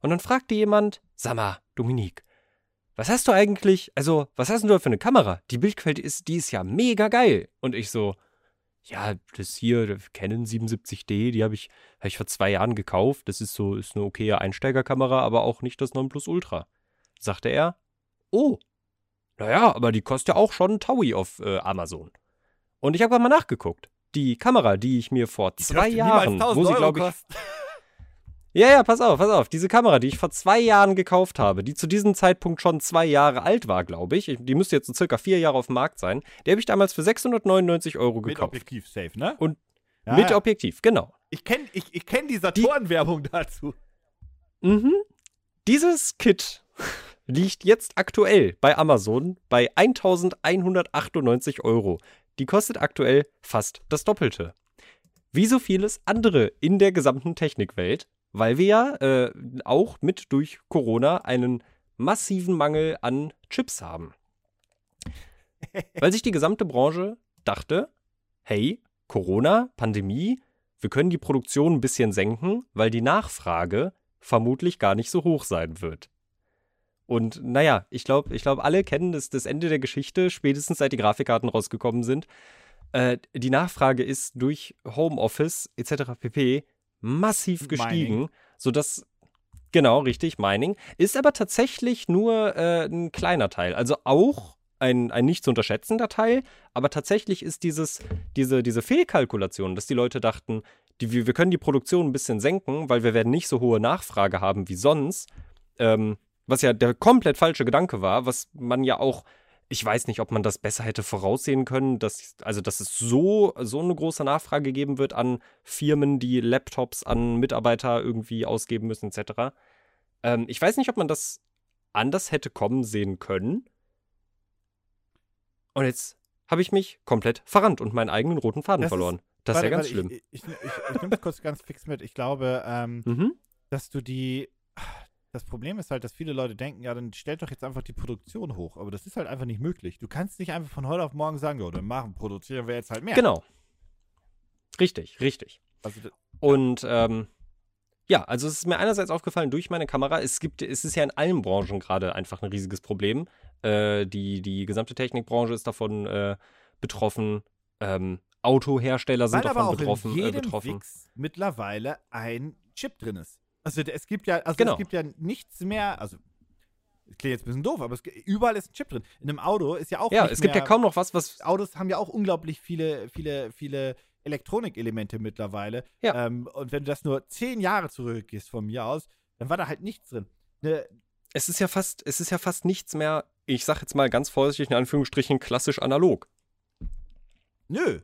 Und dann fragte jemand, sag mal, Dominik, was hast du eigentlich, also, was hast du da für eine Kamera? Die Bildqualität ist, die ist ja mega geil. Und ich so, ja, das hier, Canon 77D, die habe ich, hab ich vor zwei Jahren gekauft. Das ist so, ist eine okaye Einsteigerkamera, aber auch nicht das Nonplusultra. Sagte er, oh, naja, aber die kostet ja auch schon ein Taui auf äh, Amazon. Und ich habe mal nachgeguckt. Die Kamera, die ich mir vor zwei Jahren, niemals 1000 wo sie, Euro glaube ich, ja, ja, pass auf, pass auf. Diese Kamera, die ich vor zwei Jahren gekauft habe, die zu diesem Zeitpunkt schon zwei Jahre alt war, glaube ich. Die müsste jetzt so circa vier Jahre auf dem Markt sein. Die habe ich damals für 699 Euro Mit gekauft. Objektiv safe, ne? Und Ja, Mit ja. Objektiv, genau. Ich kenne ich, ich kenn die Saturn-Werbung dazu. Mhm. Dieses Kit liegt jetzt aktuell bei Amazon bei 1198 Euro. Die kostet aktuell fast das Doppelte. Wie so vieles andere in der gesamten Technikwelt, weil wir ja äh, auch mit durch Corona einen massiven Mangel an Chips haben. weil sich die gesamte Branche dachte, hey, Corona, Pandemie, wir können die Produktion ein bisschen senken, weil die Nachfrage vermutlich gar nicht so hoch sein wird. Und naja, ich glaube, ich glaub, alle kennen das, das Ende der Geschichte, spätestens seit die Grafikkarten rausgekommen sind. Äh, die Nachfrage ist durch Homeoffice etc. pp. massiv Mining. gestiegen, sodass, genau, richtig, Mining, ist aber tatsächlich nur äh, ein kleiner Teil. Also auch ein, ein nicht zu unterschätzender Teil, aber tatsächlich ist dieses, diese, diese Fehlkalkulation, dass die Leute dachten, die, wir wir können die Produktion ein bisschen senken, weil wir werden nicht so hohe Nachfrage haben wie sonst, ähm, was ja der komplett falsche Gedanke war, was man ja auch, ich weiß nicht, ob man das besser hätte voraussehen können, dass, also dass es so, so eine große Nachfrage geben wird an Firmen, die Laptops an Mitarbeiter irgendwie ausgeben müssen, etc. Ähm, ich weiß nicht, ob man das anders hätte kommen sehen können. Und jetzt habe ich mich komplett verrannt und meinen eigenen roten Faden Das ist- verloren. Das ist ja ganz schlimm. Ich, ich, ich, ich nehme das kurz ganz fix mit. Ich glaube, ähm, mhm. dass du die. Das Problem ist halt, dass viele Leute denken, ja, dann stellt doch jetzt einfach die Produktion hoch. Aber das ist halt einfach nicht möglich. Du kannst nicht einfach von heute auf morgen sagen, ja, dann machen, produzieren wir jetzt halt mehr. Genau. Richtig, richtig. Also, d- Und ähm, ja, also es ist mir einerseits aufgefallen durch meine Kamera, es gibt, es ist ja in allen Branchen gerade einfach ein riesiges Problem. Äh, die, die gesamte Technikbranche ist davon äh, betroffen. Ähm, Autohersteller sind weil aber davon auch betroffen. in Äh, jedem betroffen. Wix mittlerweile ein Chip drin ist. Also es gibt ja, also Genau. es gibt ja nichts mehr, also klingt jetzt ein bisschen doof, aber es, überall ist ein Chip drin. In einem Auto ist ja auch Ja, nicht es gibt mehr, ja kaum noch was, was. Autos haben ja auch unglaublich viele, viele, viele Elektronikelemente mittlerweile. Ja. Ähm, und wenn du das nur zehn Jahre zurückgehst von mir aus, dann war da halt nichts drin. Ne, Es ist ja fast, es ist ja fast nichts mehr, ich sag jetzt mal ganz vorsichtig in Anführungsstrichen, klassisch analog. Nö.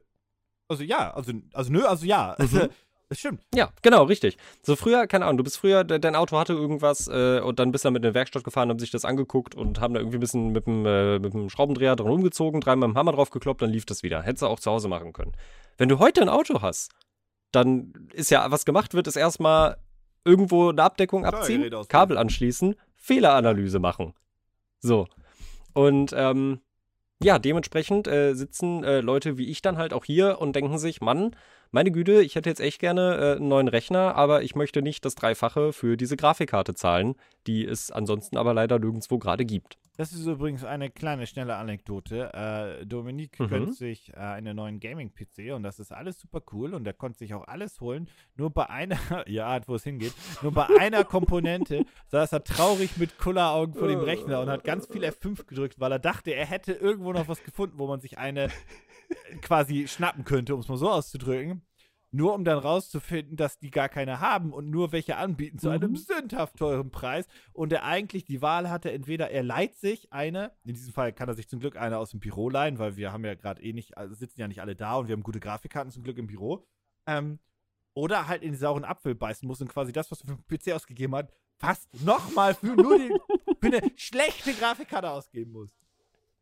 Also ja, also, also nö, also ja. Mhm. Das stimmt. Ja, genau, richtig. So früher, keine Ahnung, du bist früher, de dein Auto hatte irgendwas äh, und dann bist du damit in der Werkstatt gefahren, haben sich das angeguckt und haben da irgendwie ein bisschen mit dem, äh, mit dem Schraubendreher dran umgezogen, dreimal mit dem Hammer drauf gekloppt, dann lief das wieder. Hättest du auch zu Hause machen können. Wenn du heute ein Auto hast, dann ist ja, was gemacht wird, ist erstmal irgendwo eine Abdeckung abziehen. Kabel anschließen, Fehleranalyse machen. So. Und ähm, ja, dementsprechend äh, sitzen äh, Leute wie ich dann halt auch hier und denken sich, Mann, meine Güte, ich hätte jetzt echt gerne äh, einen neuen Rechner, aber ich möchte nicht das Dreifache für diese Grafikkarte zahlen, die es ansonsten aber leider nirgendwo gerade gibt. Das ist übrigens eine kleine, schnelle Anekdote. Äh, Dominik Mhm. gönnt sich äh, einen neuen Gaming-PC und das ist alles super cool und er konnte sich auch alles holen. Nur bei einer, ja, Art, wo es hingeht, nur bei einer Komponente saß er traurig mit Kulleraugen vor dem Rechner und hat ganz viel F5 gedrückt, weil er dachte, er hätte irgendwo noch was gefunden, wo man sich eine äh, quasi schnappen könnte, um es mal so auszudrücken. Nur um dann rauszufinden, dass die gar keine haben und nur welche anbieten zu einem Mhm. sündhaft teuren Preis. Und er eigentlich die Wahl hatte, entweder er leiht sich eine, in diesem Fall kann er sich zum Glück eine aus dem Büro leihen, weil wir haben ja gerade eh nicht, also sitzen ja nicht alle da und wir haben gute Grafikkarten zum Glück im Büro. Ähm, oder halt in den sauren Apfel beißen muss und quasi das, was er für den PC ausgegeben hat, fast nochmal für nur die, für eine schlechte Grafikkarte ausgeben muss.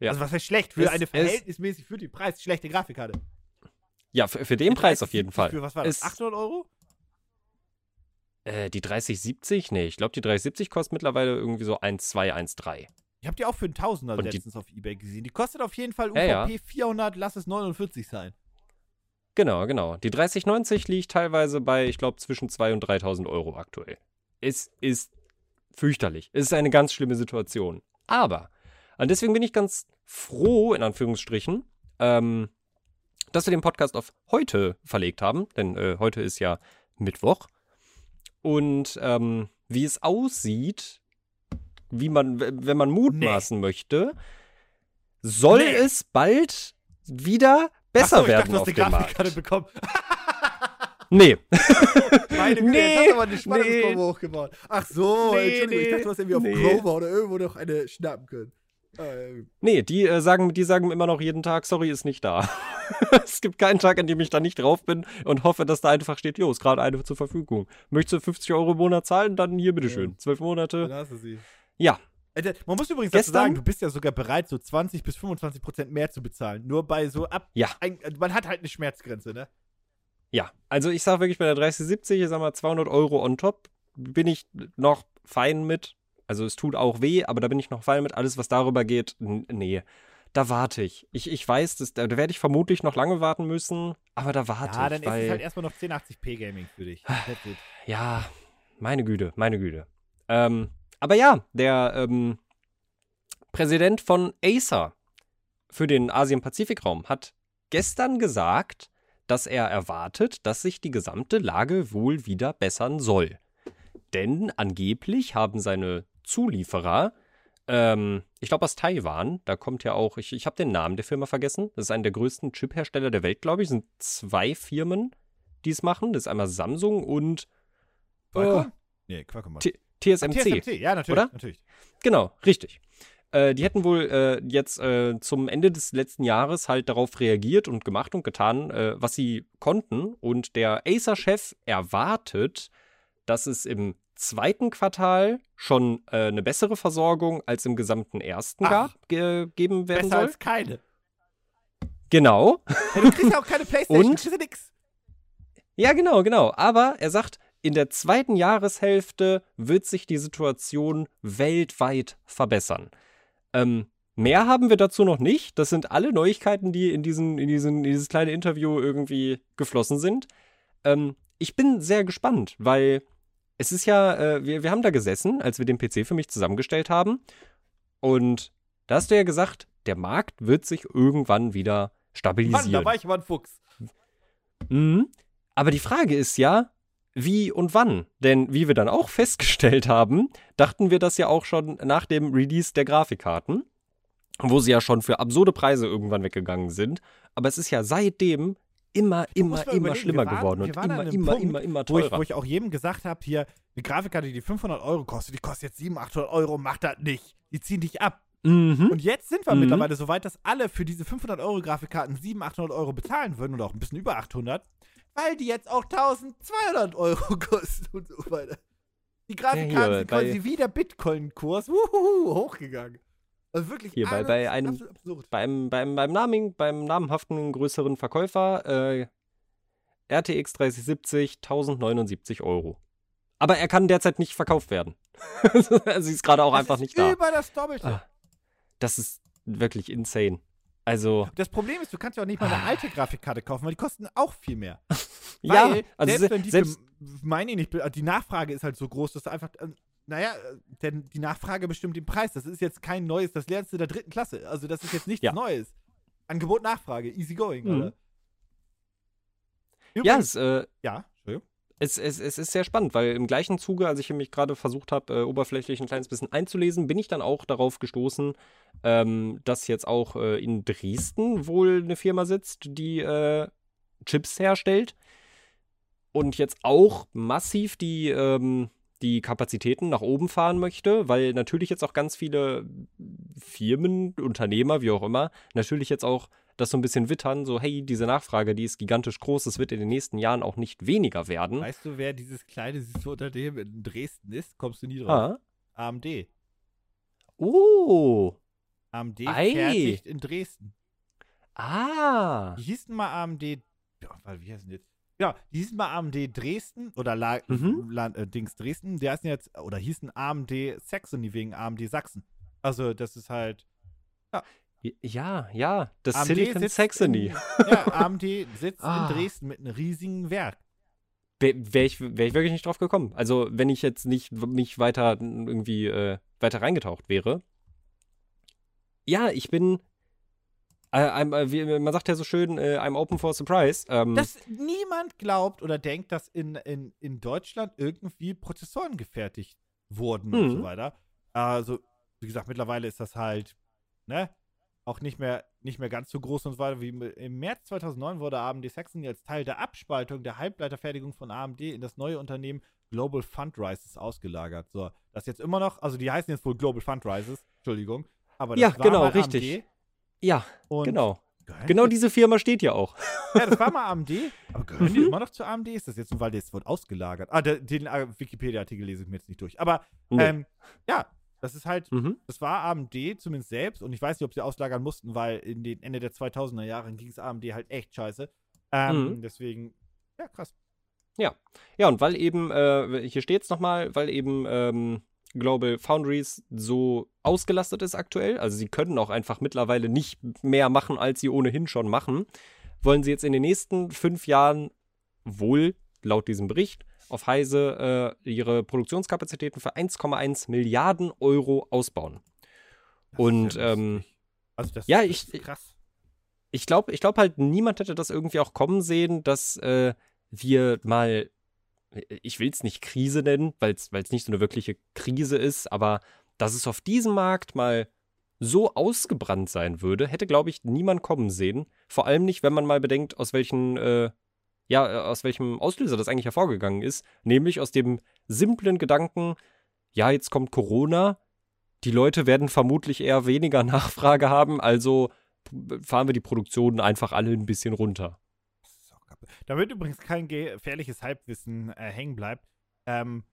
Ja. Also was heißt schlecht? Für Es- eine es- verhältnismäßig für den Preis schlechte Grafikkarte. Ja, für, für den Preis auf jeden 30, Fall. Für was war das? Ist- 800 Euro? Äh, die 3070? Nee, ich glaube, die 3070 kostet mittlerweile irgendwie so 1,2, 1,3. Ich habe die auch für einen Tausender Und die- letztens auf Ebay gesehen. Die kostet auf jeden Fall Ja, UVP ja. 400, lass es 49 sein. Genau, genau. Die 3090 liegt teilweise bei, ich glaube, zwischen 2.000 und 3.000 Euro aktuell. Es ist fürchterlich. Es ist eine ganz schlimme Situation. Aber, und deswegen bin ich ganz froh, in Anführungsstrichen, ähm, dass wir den Podcast auf heute verlegt haben, denn äh, heute ist ja Mittwoch. Und ähm, wie es aussieht, wie man, wenn man mutmaßen möchte, soll Nee. es bald wieder besser Ach so, ich werden dachte, auf du hast eine Grafikkarte Markt. bekommen. Nee. Meine Güte, Nee, jetzt hast aber eine Spannungskurve nee. hochgebaut. Ach so, Nee, Entschuldigung, ich nee, dachte, du hast irgendwie auf nee. Grover oder irgendwo noch eine schnappen können. Äh, Nee, die, äh, sagen, die sagen immer noch jeden Tag, sorry, ist nicht da. es gibt keinen Tag, an dem ich da nicht drauf bin und hoffe, dass da einfach steht, jo, ist gerade eine zur Verfügung. Möchtest du 50 Euro im Monat zahlen? Dann hier, bitteschön. Zwölf dann Monate. hast du sie. Ja, Äh, Man muss übrigens Gestern- sagen, du bist ja sogar bereit, so 20 bis 25 Prozent mehr zu bezahlen. Nur bei so ab. Ja. Ein, man hat halt eine Schmerzgrenze, ne? ja. Also ich sag wirklich bei der 3070, ich sag mal 200 Euro on top, bin ich noch fein mit. Also es tut auch weh, aber da bin ich noch fein mit. Alles, was darüber geht, nee. Da warte ich. Ich, ich weiß, das, da werde ich vermutlich noch lange warten müssen, aber da warte Ja, ich. dann ist weil es halt erstmal noch 1080p Gaming für dich. It. Ja, meine Güte, meine Güte. Ähm, aber ja, der ähm, Präsident von Acer für den Asien-Pazifik-Raum hat gestern gesagt, dass er erwartet, dass sich die gesamte Lage wohl wieder bessern soll. Denn angeblich haben seine Zulieferer, ähm, ich glaube aus Taiwan, da kommt ja auch, ich, ich habe den Namen der Firma vergessen, das ist einer der größten Chip-Hersteller der Welt, glaube ich, sind zwei Firmen, die es machen. Das ist einmal Samsung und Qualcomm? Nee, Qualcomm. T- TSMC. TSMC, ja, natürlich. Oder? natürlich. Genau, richtig. Äh, die hätten wohl äh, jetzt äh, zum Ende des letzten Jahres halt darauf reagiert und gemacht und getan, äh, was sie konnten. Und der Acer-Chef erwartet, dass es im zweiten Quartal schon äh, eine bessere Versorgung als im gesamten ersten Ach. gab, ge geben werden Besser soll. als keine. Genau. Ja, du kriegst ja auch keine Playstation, Und? du kriegst ja nix. Ja, genau, genau. Aber er sagt, in der zweiten Jahreshälfte wird sich die Situation weltweit verbessern. Ähm, mehr haben wir dazu noch nicht. Das sind alle Neuigkeiten, die in, diesen, in, diesen, in dieses kleine Interview irgendwie geflossen sind. Ähm, ich bin sehr gespannt, weil es ist ja, äh, wir, wir haben da gesessen, als wir den PC für mich zusammengestellt haben. Und da hast du ja gesagt, der Markt wird sich irgendwann wieder stabilisieren. Mann, da war ich mal ein Fuchs. Mhm. Aber die Frage ist ja, wie und wann? Denn wie wir dann auch festgestellt haben, dachten wir das ja auch schon nach dem Release der Grafikkarten, wo sie ja schon für absurde Preise irgendwann weggegangen sind. Aber es ist ja seitdem immer, immer, immer überlegen, schlimmer waren- geworden und immer, immer, Punkt, immer, immer Wo ich, teurer. wo ich auch jedem gesagt habe, hier, eine Grafikkarte, die 500 Euro kostet, die kostet jetzt 700, 800 Euro, mach das nicht. Die ziehen dich ab. Mhm. Und jetzt sind wir Mhm. mittlerweile so weit, dass alle für diese 500 Euro Grafikkarten 700, 800 Euro bezahlen würden oder auch ein bisschen über 800, weil die jetzt auch 1200 Euro kosten und so weiter. Die Grafikkarten hier, sind quasi wie der Bitcoin-Kurs hochgegangen. Also wirklich Hier, bei- bei einem-. Beim, beim, beim, Namen, beim namenhaften größeren Verkäufer äh, RTX 3070 1079 Euro. Aber er kann derzeit nicht verkauft werden. also sie ist gerade auch Das einfach ist nicht da. Über das Doppelte. Ah. Das ist wirklich insane. Also, Das Problem ist, du kannst ja auch nicht mal eine alte Grafikkarte kaufen, weil die kosten auch viel mehr. ja, Weil, also selbst se- wenn die selbst, meine nicht, die Nachfrage ist halt so groß, dass du einfach, äh, naja, äh, denn die Nachfrage bestimmt den Preis. Das ist jetzt kein neues, das lernst du der dritten Klasse. Also das ist jetzt nichts Ja. Neues. Angebot, Nachfrage, easy going, Mhm. Ja, Übrigens, es, äh, ja. Es, es, es ist sehr spannend, weil im gleichen Zuge, als ich mich gerade versucht habe, äh, oberflächlich ein kleines bisschen einzulesen, bin ich dann auch darauf gestoßen, ähm, dass jetzt auch äh, in Dresden wohl eine Firma sitzt, die äh, Chips herstellt und jetzt auch massiv die, ähm, die Kapazitäten nach oben fahren möchte, weil natürlich jetzt auch ganz viele Firmen, Unternehmer, wie auch immer, natürlich jetzt auch das so ein bisschen wittern, so hey, diese Nachfrage, die ist gigantisch groß, es wird in den nächsten Jahren auch nicht weniger werden. Weißt du, wer dieses kleine süße Unternehmen in Dresden ist? Kommst du nie drauf? Ah. AMD. Oh. AMD Ei. fertigt in Dresden. Ah. Die hießen mal AMD. Wie heißen die jetzt? Genau, die hießen mal AMD Dresden oder La Mhm. Land, äh, Dings Dresden. Die heißen jetzt, oder hießen AMD Saxony wegen AMD Sachsen. Also, das ist halt. Ja, ja. Das AMD Silicon Saxony. In, ja, AMD sitzt Ah. in Dresden mit einem riesigen Werk. Wäre ich, wär ich wirklich nicht drauf gekommen. Also, wenn ich jetzt nicht mich weiter irgendwie äh, weiter reingetaucht wäre. Ja, ich bin. Äh, äh, man sagt ja so schön, äh, I'm open for a surprise. Ähm, Dass niemand glaubt oder denkt, dass in, in, in Deutschland irgendwie Prozessoren gefertigt wurden und Mhm. so weiter. Also, wie gesagt, mittlerweile ist das halt, ne, auch nicht mehr, nicht mehr ganz so groß und so weiter. Wie im- März 2009 wurde AMD Saxony als Teil der Abspaltung der Halbleiterfertigung von AMD in das neue Unternehmen Global Fundrises ausgelagert. So, das jetzt immer noch, also die heißen jetzt wohl Global Fundrises, Entschuldigung. Aber das Ja, war genau, richtig. AMD ja, und genau. Genau die diese Firma steht ja auch. ja, das war mal AMD. Aber gehören die Mhm. immer noch zu AMD? Ist das jetzt weil das wird ausgelagert? Ah, der, den äh, Wikipedia-Artikel lese ich mir jetzt nicht durch. Aber Nee. ähm, ja, das ist halt, Mhm. das war AMD zumindest selbst. Und ich weiß nicht, ob sie auslagern mussten, weil in den Ende der 2000er Jahre ging es AMD halt echt scheiße. Ähm, Mhm. Deswegen, ja, krass. Ja, und weil eben, äh, hier steht es nochmal, weil eben ähm, Global Foundries so ausgelastet ist aktuell, also sie können auch einfach mittlerweile nicht mehr machen, als sie ohnehin schon machen, wollen sie jetzt in den nächsten fünf Jahren wohl, laut diesem Bericht, auf Heise äh, ihre Produktionskapazitäten für 1,1 Milliarden Euro ausbauen. Das Und, ja ähm, also das, ja, ich- krass. ich glaube ich glaub halt, niemand hätte das irgendwie auch kommen sehen, dass äh, wir mal, ich will es nicht Krise nennen, weil es nicht so eine wirkliche Krise ist, aber dass es auf diesem Markt mal so ausgebrannt sein würde, hätte, glaube ich, niemand kommen sehen. Vor allem nicht, wenn man mal bedenkt, aus welchen, äh, ja, äh, aus welchem Auslöser das eigentlich hervorgegangen ist. Nämlich aus dem simplen Gedanken, ja, jetzt kommt Corona, die Leute werden vermutlich eher weniger Nachfrage haben, also fahren wir die Produktion einfach alle ein bisschen runter. Das ist auch kaputt. Damit übrigens kein gefährliches Halbwissen äh, hängen bleibt, ähm,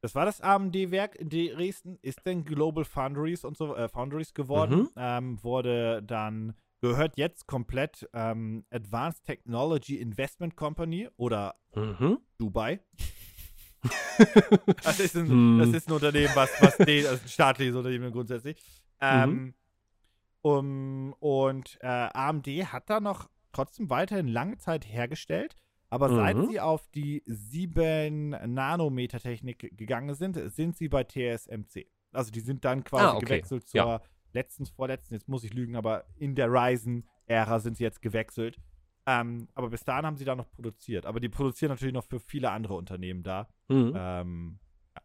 das war das AMD-Werk in Dresden, ist dann Global Foundries und so äh, Foundries geworden, Mhm. ähm, wurde dann gehört jetzt komplett ähm, Advanced Technology Investment Company oder Mhm. Dubai. das, ist ein, Hm. das ist ein Unternehmen, was, was den, also ein staatliches Unternehmen grundsätzlich. Ähm, um, und äh, AMD hat da noch trotzdem weiterhin lange Zeit hergestellt, aber seit Mhm. sie auf die 7 Nanometer Technik gegangen sind, sind sie bei TSMC. Also die sind dann quasi Ah, okay. gewechselt zur Ja. letzten, vorletzten, jetzt muss ich lügen, aber in der Ryzen-Ära sind sie jetzt gewechselt. Ähm, aber bis dahin haben sie da noch produziert. Aber die produzieren natürlich noch für viele andere Unternehmen da. Mhm. Ähm, ja.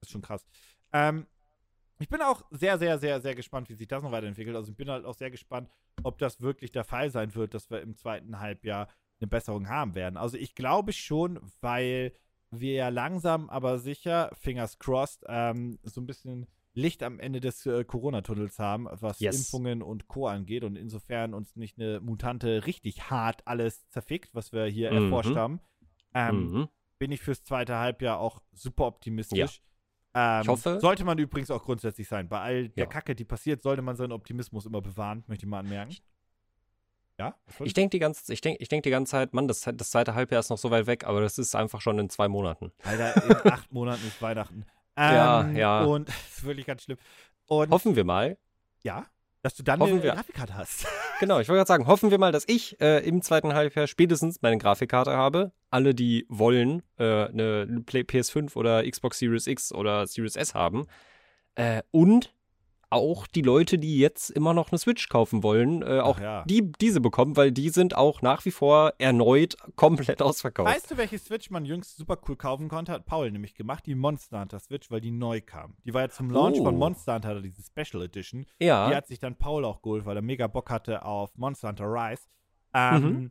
Ist schon krass. Ähm, ich bin auch sehr, sehr, sehr, sehr gespannt, wie sich das noch weiterentwickelt. Also ich bin halt auch sehr gespannt, ob das wirklich der Fall sein wird, dass wir im zweiten Halbjahr eine Besserung haben werden. Also ich glaube schon, weil wir ja langsam, aber sicher, fingers crossed, ähm, so ein bisschen Licht am Ende des äh, Corona-Tunnels haben, was Yes. Impfungen und Co. angeht. Und insofern uns nicht eine Mutante richtig hart alles zerfickt, was wir hier Mhm. erforscht haben, ähm, Mhm. bin ich fürs zweite Halbjahr auch super optimistisch. Ähm, Ich hoffe- Sollte man übrigens auch grundsätzlich sein. Bei all der Ja. Kacke, die passiert, sollte man seinen Optimismus immer bewahren, möchte ich mal anmerken. Ja? Ich denke die, ganze- ich denk, ich denk die ganze Zeit, Mann, das, das zweite Halbjahr ist noch so weit weg, aber das ist einfach schon in zwei Monaten. Alter, in acht Monaten ist Weihnachten. Ähm, Ja, ja. Und das ist wirklich ganz schlimm. Und Hoffen wir mal. ja, dass du dann Hoffen eine wir. Grafikkarte hast. Genau, ich wollte gerade sagen, hoffen wir mal, dass ich äh, im zweiten Halbjahr spätestens meine Grafikkarte habe. Alle, die wollen, äh, eine Play- PS5 oder Xbox Series X oder Series S haben. Äh, und auch die Leute, die jetzt immer noch eine Switch kaufen wollen, äh, auch ja. die diese bekommen, weil die sind auch nach wie vor erneut komplett ausverkauft. Weißt du, welche Switch man jüngst super cool kaufen konnte? Hat Paul nämlich gemacht, die Monster Hunter Switch, weil die neu kam. Die war ja zum Launch Oh. von Monster Hunter, diese Special Edition. Die ja, hat sich dann Paul auch geholt, weil er mega Bock hatte auf Monster Hunter Rise. Ähm, Mhm.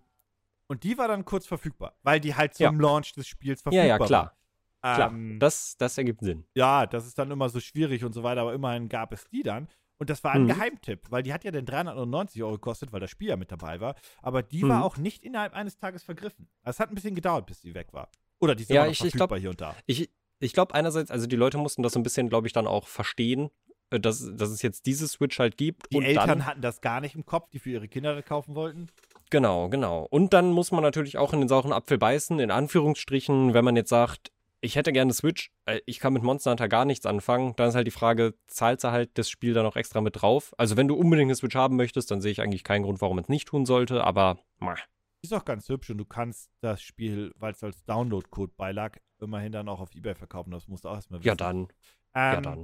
Und die war dann kurz verfügbar, weil die halt zum Launch des Spiels ja, verfügbar ja, klar. war. Klar, Ähm, das, das ergibt Sinn. ja, das ist dann immer so schwierig und so weiter, aber immerhin gab es die dann. Und das war ein Mhm. Geheimtipp, weil die hat ja dann 399 Euro gekostet, weil das Spiel ja mit dabei war. Aber die Mhm. war auch nicht innerhalb eines Tages vergriffen. Es hat ein bisschen gedauert, bis die weg war. Oder die ist Ja, ich- ich verfügbar glaub- hier und da. Ich, ich glaube einerseits, also die Leute mussten das so ein bisschen, glaube ich, dann auch verstehen, äh, dass, dass es jetzt diese Switch halt gibt. Die und Eltern dann, hatten das gar nicht im Kopf, die für ihre Kinder das kaufen wollten. Genau, genau. Und dann muss man natürlich auch in den sauren Apfel beißen, in Anführungsstrichen, wenn man jetzt sagt, ich hätte gerne Switch, äh, ich kann mit Monster Hunter gar nichts anfangen, dann ist halt die Frage, zahlst du halt das Spiel dann auch extra mit drauf? Also wenn du unbedingt eine Switch haben möchtest, dann sehe ich eigentlich keinen Grund, warum man es nicht tun sollte, aber meh. Ist auch ganz hübsch und du kannst das Spiel, weil es als Download-Code beilag, immerhin dann auch auf Ebay verkaufen. Das musst du auch erstmal wissen. ja dann, Ähm, ja.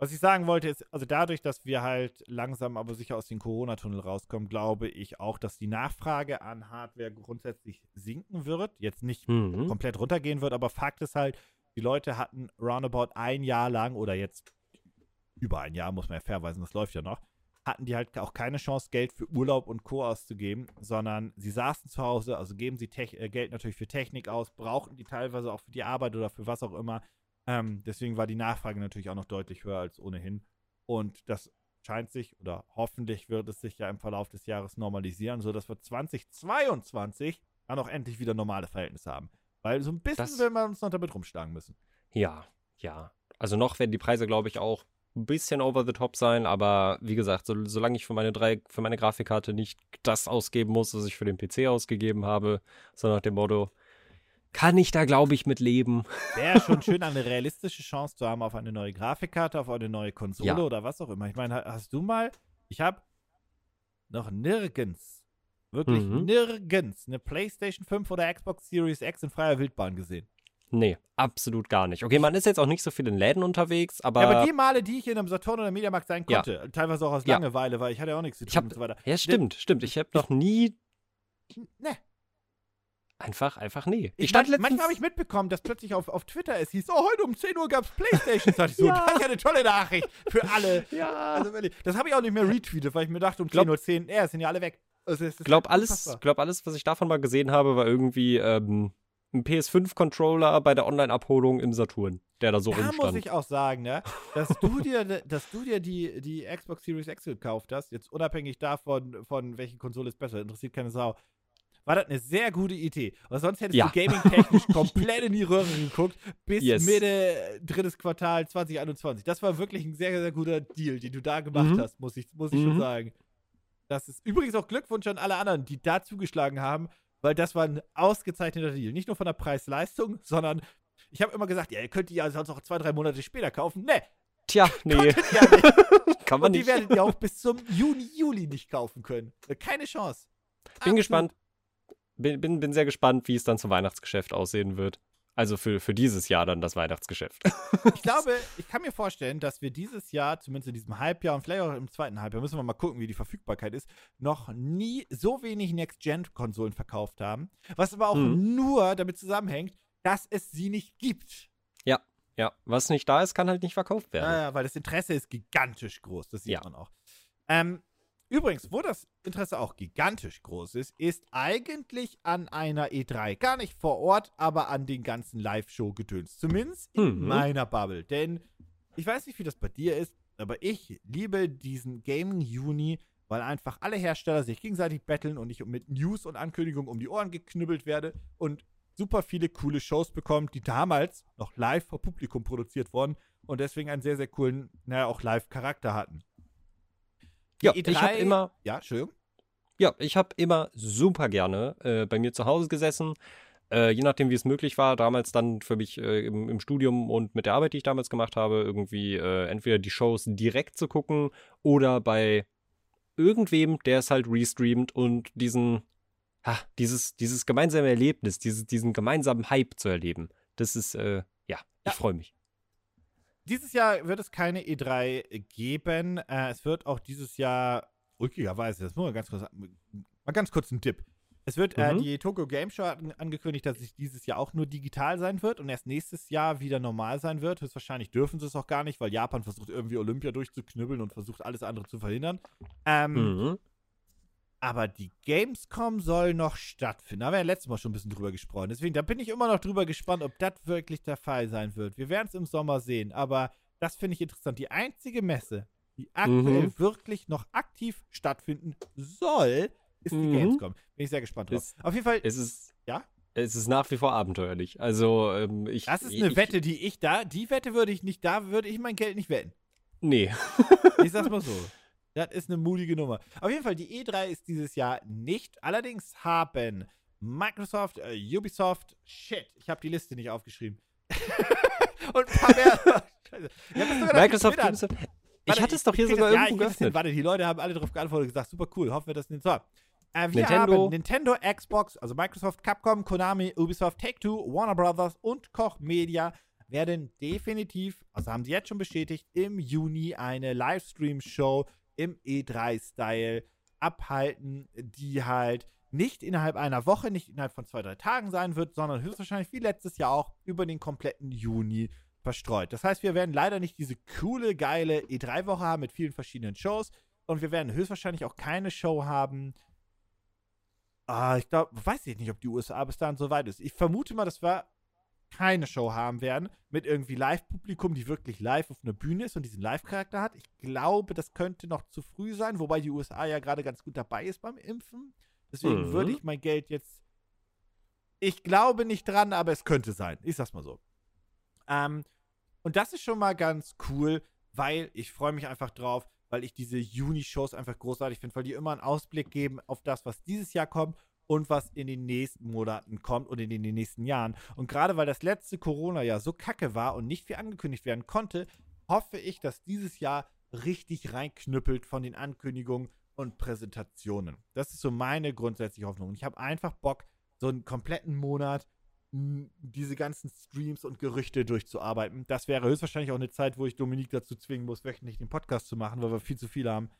Was ich sagen wollte, ist, also dadurch, dass wir halt langsam aber sicher aus dem Corona-Tunnel rauskommen, glaube ich auch, dass die Nachfrage an Hardware grundsätzlich sinken wird. Jetzt nicht Mhm. komplett runtergehen wird, aber Fakt ist halt, die Leute hatten roundabout ein Jahr lang oder jetzt über ein Jahr, muss man ja fairweisen, das läuft ja noch, hatten die halt auch keine Chance, Geld für Urlaub und Co. auszugeben, sondern sie saßen zu Hause, also geben sie Tech äh, Geld natürlich für Technik aus, brauchten die teilweise auch für die Arbeit oder für was auch immer. Ähm, deswegen war die Nachfrage natürlich auch noch deutlich höher als ohnehin. Und das scheint sich oder hoffentlich wird es sich ja im Verlauf des Jahres normalisieren, sodass wir 2022 dann auch endlich wieder normale Verhältnisse haben. Weil so ein bisschen Das- will man uns noch damit rumschlagen müssen. Ja, ja. Also noch werden die Preise, glaube ich, auch ein bisschen over the top sein, aber wie gesagt, so, solange ich für meine drei, für meine Grafikkarte nicht das ausgeben muss, was ich für den PC ausgegeben habe, so nach dem Motto, kann ich da, glaube ich, mit leben. Wäre schon schön, eine realistische Chance zu haben auf eine neue Grafikkarte, auf eine neue Konsole Ja. oder was auch immer. Ich meine, ha- hast du mal, ich habe noch nirgends, wirklich Mhm. nirgends eine PlayStation 5 oder Xbox Series X in freier Wildbahn gesehen. Nee, absolut gar nicht. Okay, man ist jetzt auch nicht so viel in Läden unterwegs, aber. ja, aber die Male, die ich in einem Saturn oder Mediamarkt sein Ja. konnte, teilweise auch aus Ja. Langeweile, weil ich hatte ja auch nichts zu tun Ich hab- und so weiter. ja, stimmt, stimmt. Ich habe noch nie. Ne. Einfach, einfach nee. Ich Ich stand letztens. manchmal habe ich mitbekommen, dass plötzlich auf, auf Twitter es hieß, oh, heute um 10 Uhr gab es Playstation. Sag ich so, Ja. das ist ja eine tolle Nachricht für alle. ja. Also wirklich, das habe ich auch nicht mehr retweetet, weil ich mir dachte, um Glaub- 10.10 Uhr, ja, es sind ja alle weg. Also, es glaub alles, glaub alles, was ich davon mal gesehen habe, war irgendwie ähm, ein PS5-Controller bei der Online-Abholung im Saturn, der da so Da muss rumstand. ich auch sagen, ne, dass du dir, dass du dir die, die Xbox Series X gekauft hast, jetzt unabhängig davon, von welche Konsole ist besser, interessiert keine Sau, war das eine sehr gute Idee. Weil sonst hättest Ja. du gaming-technisch komplett in die Röhre geguckt, bis Yes. Mitte drittes Quartal 2021. Das war wirklich ein sehr, sehr guter Deal, den du da gemacht Mhm. hast, muss ich, muss ich schon Mhm. sagen. Das ist übrigens auch Glückwunsch an alle anderen, die da zugeschlagen haben, weil das war ein ausgezeichneter Deal. Nicht nur von der Preis-Leistung, sondern ich habe immer gesagt, ja, ihr könnt die ja sonst auch zwei, drei Monate später kaufen. Ne, Tja, nee, nicht. kann man Und die nicht. werdet ihr auch bis zum Juni, Juli nicht kaufen können. Keine Chance. Bin Absolut. gespannt. Bin, bin, bin sehr gespannt, wie es dann zum Weihnachtsgeschäft aussehen wird. Also für, für dieses Jahr dann das Weihnachtsgeschäft. Ich glaube, ich kann mir vorstellen, dass wir dieses Jahr, zumindest in diesem Halbjahr und vielleicht auch im zweiten Halbjahr, müssen wir mal gucken, wie die Verfügbarkeit ist, noch nie so wenig Next-Gen-Konsolen verkauft haben. Was aber auch Mhm. nur damit zusammenhängt, dass es sie nicht gibt. Ja, was nicht da ist, kann halt nicht verkauft werden. Ja, ja, weil das Interesse ist gigantisch groß. Das sieht Ja. man auch. Ähm, übrigens, wo das Interesse auch gigantisch groß ist, ist eigentlich an einer E3. Gar nicht vor Ort, aber an den ganzen Live-Show-Gedöns. Zumindest in Mhm. meiner Bubble. Denn ich weiß nicht, wie das bei dir ist, aber ich liebe diesen Gaming Juni, weil einfach alle Hersteller sich gegenseitig betteln und ich mit News und Ankündigungen um die Ohren geknüppelt werde und super viele coole Shows bekommen, die damals noch live vor Publikum produziert wurden und deswegen einen sehr, sehr coolen, naja, auch Live-Charakter hatten. Ja, E3, ich habe immer. Ja, Entschuldigung. Ja, ich habe immer super gerne äh, bei mir zu Hause gesessen. Äh, je nachdem, wie es möglich war, damals dann für mich äh, im, im, Studium und mit der Arbeit, die ich damals gemacht habe, irgendwie äh, entweder die Shows direkt zu gucken oder bei irgendwem, der es halt restreamt und diesen, ha, dieses, dieses gemeinsame Erlebnis, dieses, diesen gemeinsamen Hype zu erleben. Das ist, äh, ja, ich freue mich. Dieses Jahr wird es keine E3 geben. Äh, es wird auch dieses Jahr, ulkigerweise, das muss man ganz kurz, mal ganz kurz einen Tipp. Es wird, äh, mhm. äh, die Tokyo Game Show angekündigt, dass es dieses Jahr auch nur digital sein wird und erst nächstes Jahr wieder normal sein wird. Höchstwahrscheinlich dürfen sie es auch gar nicht, weil Japan versucht irgendwie Olympia durchzuknüppeln und versucht alles andere zu verhindern. Ähm, mhm. Aber die Gamescom soll noch stattfinden. Da haben wir ja letztes Mal schon ein bisschen drüber gesprochen. Deswegen, da bin ich immer noch drüber gespannt, ob das wirklich der Fall sein wird. Wir werden es im Sommer sehen, aber das finde ich interessant. Die einzige Messe, die aktuell mhm. wirklich noch aktiv stattfinden soll, ist die mhm. Gamescom. Bin ich sehr gespannt drauf. Es, Auf jeden Fall. Es ist, ja? Es ist nach wie vor abenteuerlich. Also, ähm, ich. Das ist eine ich, Wette, die ich da, die Wette würde ich nicht, da würde ich mein Geld nicht wetten. Nee. ich sag's mal so. Das ist eine mutige Nummer. Auf jeden Fall, die E3 ist dieses Jahr nicht. Allerdings haben Microsoft, äh, Ubisoft, shit, ich habe die Liste nicht aufgeschrieben. Und ein paar mehr. Microsoft, Ubisoft. Ich hatte es doch hier sogar das, irgendwo ja, geöffnet. Warte, die Leute haben alle darauf geantwortet und gesagt, super cool, hoffen wir, dass nicht so. Äh, wir Nintendo. haben Nintendo, Xbox, also Microsoft, Capcom, Konami, Ubisoft, Take-Two, Warner Brothers und Koch Media werden definitiv, also haben sie jetzt schon bestätigt, im Juni eine Livestream-Show im E3-Style abhalten, die halt nicht innerhalb einer Woche, nicht innerhalb von zwei, drei Tagen sein wird, sondern höchstwahrscheinlich wie letztes Jahr auch über den kompletten Juni verstreut. Das heißt, wir werden leider nicht diese coole, geile E3-Woche haben mit vielen verschiedenen Shows und wir werden höchstwahrscheinlich auch keine Show haben. Ah, ich glaube, weiß ich nicht, ob die USA bis dahin so weit ist. Ich vermute mal, dass wir keine Show haben werden mit irgendwie Live-Publikum, die wirklich live auf einer Bühne ist und diesen Live-Charakter hat. Ich glaube, das könnte noch zu früh sein, wobei die USA ja gerade ganz gut dabei ist beim Impfen. Deswegen mhm. würde ich mein Geld jetzt. Ich glaube nicht dran, aber es könnte sein. Ich sag's mal so. Ähm, und das ist schon mal ganz cool, weil ich freue mich einfach drauf, weil ich diese Juni-Shows einfach großartig finde, weil die immer einen Ausblick geben auf das, was dieses Jahr kommt und was in den nächsten Monaten kommt und in den nächsten Jahren. Und gerade weil das letzte Corona-Jahr so kacke war und nicht viel angekündigt werden konnte, hoffe ich, dass dieses Jahr richtig reinknüppelt von den Ankündigungen und Präsentationen. Das ist so meine grundsätzliche Hoffnung. Und ich habe einfach Bock, so einen kompletten Monat diese ganzen Streams und Gerüchte durchzuarbeiten. Das wäre höchstwahrscheinlich auch eine Zeit, wo ich Dominik dazu zwingen muss, wöchentlich den Podcast zu machen, weil wir viel zu viel haben.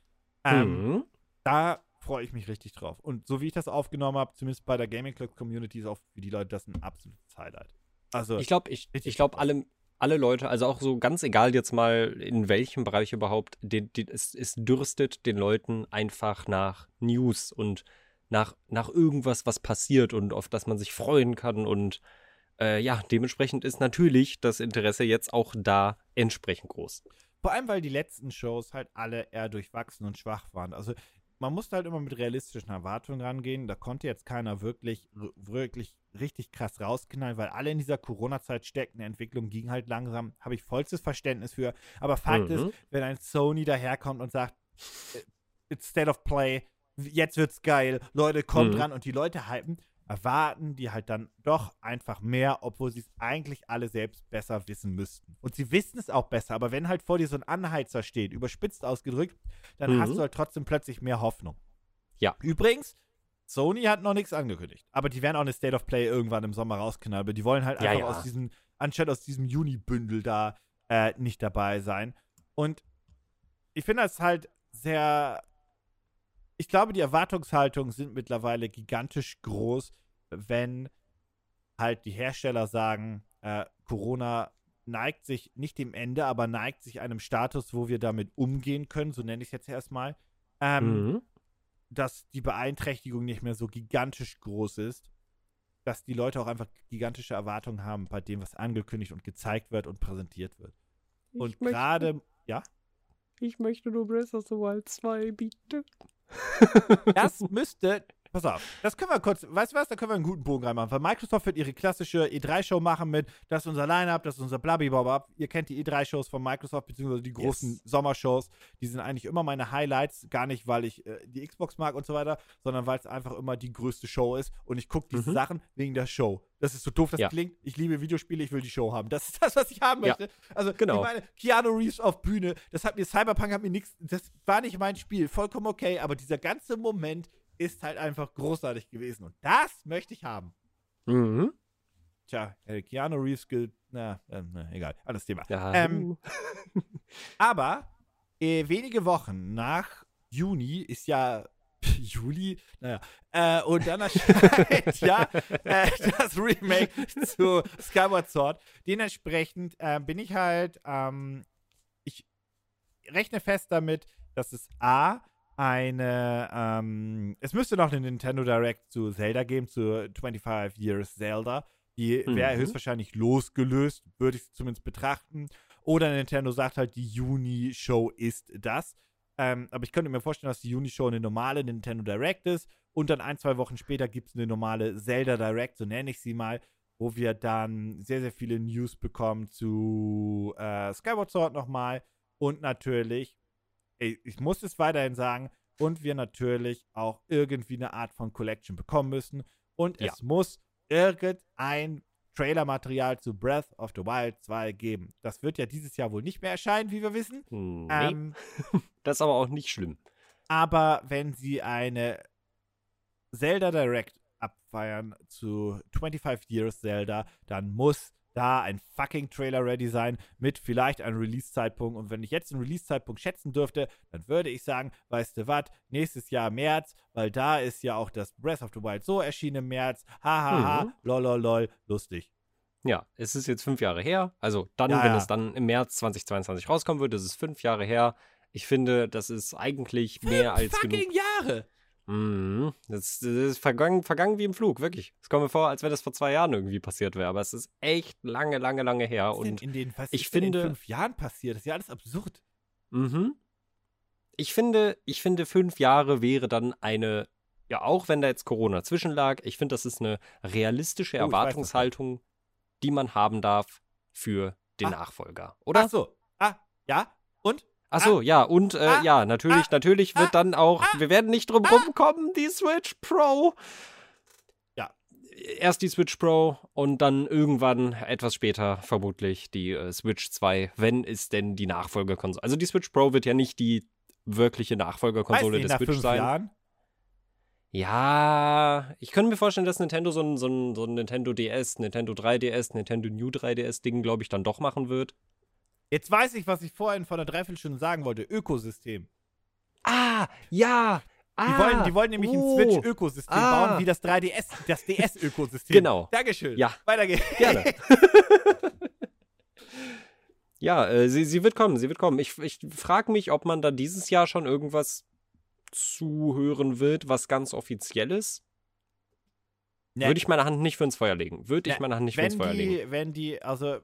Ähm, mhm. Da freue ich mich richtig drauf. Und so wie ich das aufgenommen habe, zumindest bei der Gaming Club Community, ist auch für die Leute das ein absolutes Highlight. Also, ich glaube, ich, ich glaube, alle, alle Leute, also auch so ganz egal jetzt mal in welchem Bereich überhaupt, den, den, es, es dürstet den Leuten einfach nach News und nach, nach irgendwas, was passiert und auf das man sich freuen kann. Und äh, ja, dementsprechend ist natürlich das Interesse jetzt auch da entsprechend groß. Vor allem, weil die letzten Shows halt alle eher durchwachsen und schwach waren. Also man musste halt immer mit realistischen Erwartungen rangehen. Da konnte jetzt keiner wirklich, wirklich richtig krass rausknallen, weil alle in dieser Corona-Zeit stecken. Die Entwicklung ging halt langsam. Habe ich vollstes Verständnis für. Aber Fakt mhm. ist, wenn ein Sony daherkommt und sagt, äh, it's state of play, jetzt wird's geil, Leute, kommt mhm. dran und die Leute hypen, erwarten die halt dann doch einfach mehr, obwohl sie es eigentlich alle selbst besser wissen müssten. Und sie wissen es auch besser, aber wenn halt vor dir so ein Anheizer steht, überspitzt ausgedrückt, dann mhm. hast du halt trotzdem plötzlich mehr Hoffnung. Ja. Übrigens, Sony hat noch nichts angekündigt, aber die werden auch eine State of Play irgendwann im Sommer rausknallen, die wollen halt einfach ja, ja. aus diesem, anstatt aus diesem Juni-Bündel da äh, nicht dabei sein. Und ich finde das halt sehr ich glaube, die Erwartungshaltungen sind mittlerweile gigantisch groß, wenn halt die Hersteller sagen, äh, Corona neigt sich nicht dem Ende, aber neigt sich einem Status, wo wir damit umgehen können, so nenne ich es jetzt erstmal, ähm, mhm. dass die Beeinträchtigung nicht mehr so gigantisch groß ist, dass die Leute auch einfach gigantische Erwartungen haben bei dem, was angekündigt und gezeigt wird und präsentiert wird. Und möchte- gerade, ja, Ich möchte nur Breath of the Wild 2 bieten. Das müsste, pass auf, das können wir kurz, weißt du was, da können wir einen guten Bogen reinmachen, weil Microsoft wird ihre klassische E3-Show machen mit, das ist unser Line-Up, das ist unser Blabibobab. Ihr kennt die E3-Shows von Microsoft, beziehungsweise die großen Yes. Sommershows, die sind eigentlich immer meine Highlights, gar nicht, weil ich äh, die Xbox mag und so weiter, sondern weil es einfach immer die größte Show ist und ich gucke diese Mhm. Sachen wegen der Show. Das ist so doof, das Ja. klingt. Ich liebe Videospiele, ich will die Show haben. Das ist das, was ich haben Ja. möchte. Also, Genau. ich meine, Keanu Reeves auf Bühne, das hat mir, Cyberpunk hat mir nichts, das war nicht mein Spiel, vollkommen okay, aber dieser ganze Moment ist halt einfach großartig gewesen und das möchte ich haben. Mhm. Tja, äh, Keanu Reeves gilt, na, äh, egal, anderes Thema. Ja. Ähm, Aber äh, wenige Wochen nach Juni ist ja Juli, naja, äh, und dann erscheint ja äh, das Remake zu Skyward Sword. Dementsprechend äh, bin ich halt, ähm, ich rechne fest damit, dass es A, eine, ähm, es müsste noch eine Nintendo Direct zu Zelda geben, zu 25 Years Zelda. Die wäre Mhm. höchstwahrscheinlich losgelöst, würde ich zumindest betrachten. Oder Nintendo sagt halt, die Juni-Show ist das. Ähm, aber ich könnte mir vorstellen, dass die Juni-Show eine normale Nintendo Direct ist. Und dann ein, zwei Wochen später gibt es eine normale Zelda Direct, so nenne ich sie mal, wo wir dann sehr, sehr viele News bekommen zu äh, Skyward Sword nochmal. Und natürlich, ey, ich muss es weiterhin sagen, und wir natürlich auch irgendwie eine Art von Collection bekommen müssen. Und Ja. es muss irgendein Trailer-Material zu Breath of the Wild 2 geben. Das wird ja dieses Jahr wohl nicht mehr erscheinen, wie wir wissen. Nee, Ähm, das ist aber auch nicht schlimm. aber wenn sie eine Zelda Direct abfeiern zu 25 Years Zelda, dann muss da ein fucking Trailer ready sein mit vielleicht einem Release-Zeitpunkt. Und wenn ich jetzt einen Release-Zeitpunkt schätzen dürfte, dann würde ich sagen, weißt du was, nächstes Jahr März, weil da ist ja auch das Breath of the Wild so erschienen im März. Hahaha, Mhm. lol, lol, lol, lustig. Ja, es ist jetzt fünf Jahre her. Also dann, Ja, wenn ja. es dann im März 2022 rauskommen wird, ist es fünf Jahre her. Ich finde, das ist eigentlich mehr als fucking genug. Jahre! Mhm. Das, das ist vergangen, vergangen wie im Flug, wirklich. Es kommt mir vor, als wenn das vor zwei Jahren irgendwie passiert wäre. Aber es ist echt lange, lange, lange her. Was Und in den, was ich finde- in fünf Jahren passiert? Das ist ja alles absurd. Mhm. Ich finde, ich finde, fünf Jahre wäre dann eine, ja, auch wenn da jetzt Corona zwischenlag, ich finde, das ist eine realistische Oh, Erwartungshaltung, die man haben darf für den Ah. Nachfolger, oder? Ach so. Ah, ja. Und? Ach so, ja, und äh, ah, ja, natürlich, ah, natürlich wird ah, dann auch, ah, wir werden nicht drum rumkommen, die Switch Pro. Ja. Erst die Switch Pro und dann irgendwann etwas später vermutlich die äh, Switch 2, wenn es denn die Nachfolgerkonsole. Also die Switch Pro wird ja nicht die wirkliche Nachfolgerkonsole der nach Switch sein. Jahren? Ja, ich könnte mir vorstellen, dass Nintendo so ein, so ein, so ein Nintendo DS, Nintendo 3DS, Nintendo New 3DS-Ding, glaube ich, dann doch machen wird. Jetzt weiß ich, was ich vorhin vor einer Dreiviertelstunde sagen wollte. Ökosystem. Ah, ja. Die, Ah, wollen, die wollen nämlich oh. ein Switch-Ökosystem Ah. bauen, wie das 3DS, das DS-Ökosystem. Genau. Dankeschön. Ja. Weiter geht's. Gerne. ja, äh, sie, sie wird kommen, sie wird kommen. Ich, ich frage mich, ob man da dieses Jahr schon irgendwas zuhören wird, was ganz offizielles. Ne, Würde ich meine Hand nicht für ins Feuer legen. Würde ich Ne, meine Hand nicht für ins wenn Feuer legen. die, wenn die, also,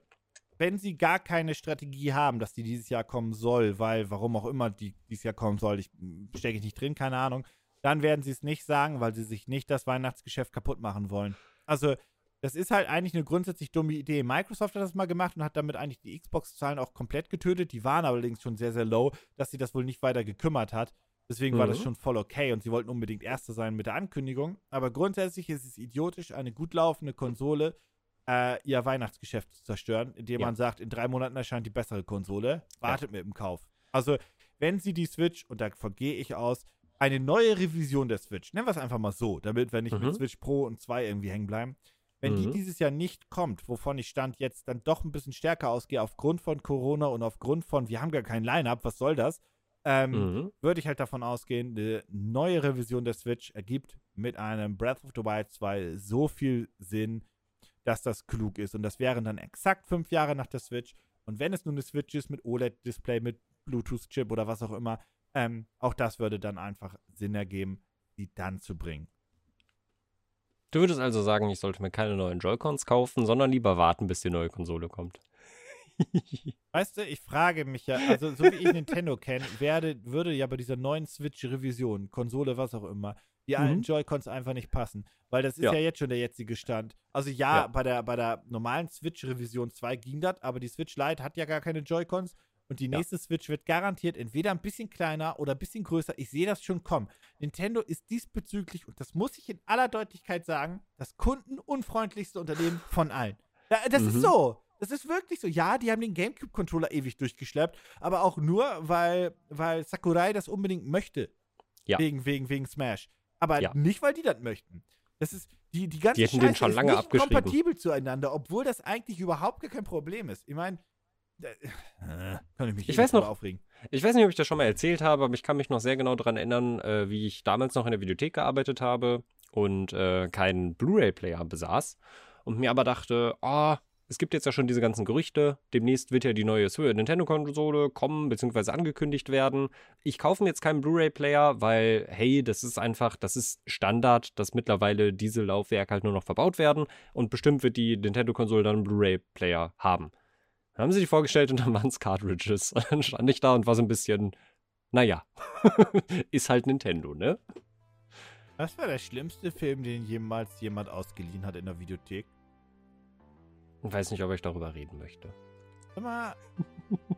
wenn sie gar keine Strategie haben, dass die dieses Jahr kommen soll, weil, warum auch immer die dieses Jahr kommen soll, ich stecke ich nicht drin, keine Ahnung, dann werden sie es nicht sagen, weil sie sich nicht das Weihnachtsgeschäft kaputt machen wollen. Also, das ist halt eigentlich eine grundsätzlich dumme Idee. Microsoft hat das mal gemacht und hat damit eigentlich die Xbox-Zahlen auch komplett getötet. Die waren allerdings schon sehr, sehr low, dass sie das wohl nicht weiter gekümmert hat. Deswegen war das Mhm. schon voll okay und sie wollten unbedingt Erste sein mit der Ankündigung. Aber grundsätzlich ist es idiotisch, eine gut laufende Konsole äh, ihr Weihnachtsgeschäft zu zerstören, indem Ja. man sagt, in drei Monaten erscheint die bessere Konsole. Wartet mit dem Kauf. Also, wenn sie die Switch, und davon gehe ich aus, eine neue Revision der Switch, nennen wir es einfach mal so, damit wir nicht Mhm. mit Switch Pro und 2 irgendwie hängen bleiben. Wenn die Mhm. dieses Jahr nicht kommt, wovon ich Stand jetzt dann doch ein bisschen stärker ausgehe, aufgrund von Corona und aufgrund von, wir haben gar kein Line-Up, was soll das? Ähm, Mhm. würde ich halt davon ausgehen, eine neue Revision der Switch ergibt mit einem Breath of the Wild 2 so viel Sinn, dass das klug ist. Und das wären dann exakt fünf Jahre nach der Switch. Und wenn es nur eine Switch ist mit OLED-Display, mit Bluetooth-Chip oder was auch immer, ähm, auch das würde dann einfach Sinn ergeben, die dann zu bringen. Du würdest also sagen, ich sollte mir keine neuen Joy-Cons kaufen, sondern lieber warten, bis die neue Konsole kommt. Weißt du, ich frage mich ja, also so wie ich Nintendo kenne, werde, würde ja bei dieser neuen Switch-Revision, Konsole, was auch immer, die alten Mhm. Joy-Cons einfach nicht passen. Weil das ist Ja. ja. jetzt schon der jetzige Stand. Also ja, Ja. Bei, der, bei der normalen Switch-Revision 2 ging das, aber die Switch Lite hat ja gar keine Joy-Cons. Und die Ja. nächste Switch wird garantiert entweder ein bisschen kleiner oder ein bisschen größer. Ich sehe das schon kommen. Nintendo ist diesbezüglich, und das muss ich in aller Deutlichkeit sagen, das kundenunfreundlichste Unternehmen von allen. Ja, das ist Mhm. so. Das ist wirklich so. Ja, die haben den GameCube-Controller ewig durchgeschleppt, aber auch nur, weil, weil Sakurai das unbedingt möchte. Ja. Wegen, wegen, wegen Smash. Aber Ja. nicht, weil die das möchten. Das ist, die, die ganze Die hätten den Scheiße schon ist lange nicht abgeschrieben. kompatibel zueinander, obwohl das eigentlich überhaupt gar kein Problem ist. Ich meine, äh, kann ich mich Ich eh weiß noch- aufregen. Ich weiß nicht, ob ich das schon mal erzählt habe, aber ich kann mich noch sehr genau daran erinnern, äh, wie ich damals noch in der Videothek gearbeitet habe und äh, keinen Blu-ray-Player besaß und mir aber dachte, oh, es gibt jetzt ja schon diese ganzen Gerüchte, demnächst wird ja die neue Nintendo-Konsole kommen bzw. angekündigt werden. Ich kaufe mir jetzt keinen Blu-ray-Player, weil, hey, das ist einfach, das ist Standard, dass mittlerweile diese Laufwerke halt nur noch verbaut werden und bestimmt wird die Nintendo-Konsole dann einen Blu-ray-Player haben. Dann haben sie die vorgestellt und dann waren es Cartridges. Dann stand ich da und war so ein bisschen, naja, ist halt Nintendo, ne? Was war der schlimmste Film, den jemals jemand ausgeliehen hat in der Videothek? Ich weiß nicht, ob ich darüber reden möchte. Sag mal,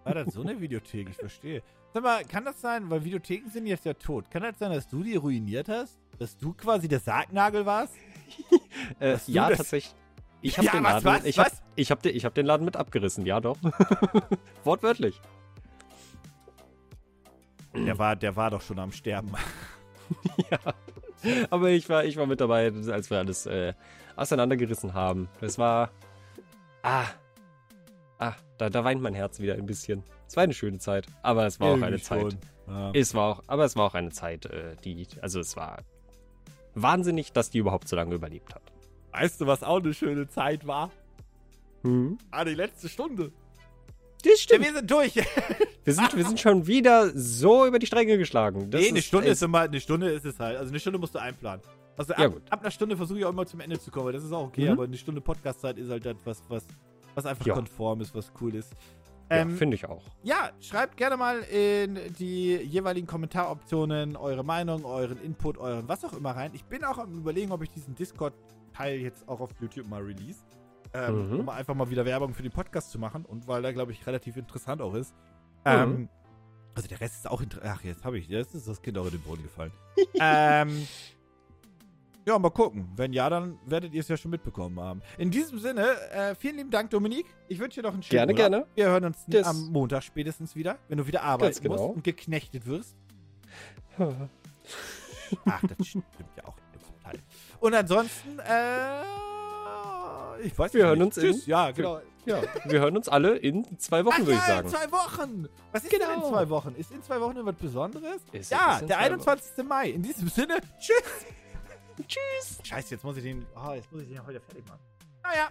war das so eine Videothek? Ich verstehe. Sag mal, kann das sein, weil Videotheken sind jetzt ja tot, kann das sein, dass du die ruiniert hast? Dass du quasi der Sargnagel warst? Äh, ja, das- tatsächlich. Ich habe Ja, den was, Laden, was, ich hab, ich hab, den- ich hab den Laden mit abgerissen, ja doch. Wortwörtlich. Der war, der war doch schon am Sterben. ja. Aber ich war, ich war mit dabei, als wir alles äh, auseinandergerissen haben. Es war. Ah. Ah, da, da weint mein Herz wieder ein bisschen. Es war eine schöne Zeit, aber es war auch eine Irgendwie Zeit. Ja. Es war auch, aber es war auch eine Zeit, äh, die, also es war wahnsinnig, dass die überhaupt so lange überlebt hat. Weißt du, was auch eine schöne Zeit war? Hm? Ah, die letzte Stunde. Das Ja, wir sind durch. Wir sind, wir sind schon wieder so über die Stränge geschlagen. Das nee, eine Stunde ist ist, immer, eine Stunde ist es halt. Also eine Stunde musst du einplanen. Also ab, Ja, ab einer Stunde versuche ich auch immer zum Ende zu kommen. Das ist auch okay, Mhm. aber eine Stunde Podcastzeit ist halt etwas, was, was einfach Ja. konform ist, was cool ist. ja, Ähm, finde ich auch. Ja, schreibt gerne mal in die jeweiligen Kommentaroptionen eure Meinung, euren Input, euren was auch immer rein. Ich bin auch am überlegen, ob ich diesen Discord-Teil jetzt auch auf YouTube mal release. Ähm, Mhm. Um einfach mal wieder Werbung für den Podcast zu machen und weil der, glaube ich, relativ interessant auch ist. Mhm. Ähm, also der Rest ist auch interessant. Ach, jetzt habe ich, jetzt ist das Kind auch in den Boden gefallen. ähm, ja, mal gucken. Wenn ja, dann werdet ihr es ja schon mitbekommen haben. In diesem Sinne, äh, vielen lieben Dank, Dominik. Ich wünsche dir noch einen schönen Gerne, Urlaub. gerne. Wir hören uns Das- am Montag spätestens wieder, wenn du wieder arbeiten genau. musst und geknechtet wirst. Ach, das stimmt ja auch zum Teil. Und ansonsten, äh, ich weiß Wir nicht. hören uns Tschüss. in- Ja, genau. Ja, wir hören uns alle in zwei Wochen, Ach würde ich ja, sagen. in zwei Wochen. Was ist denn in Genau. zwei Wochen? Ist in zwei Wochen irgendwas Besonderes? Ist- ja, der zwei 21. Mai. In diesem Sinne, tschüss. Tschüss. Scheiße, jetzt muss ich den, oh, jetzt muss ich den heute fertig machen. Naja,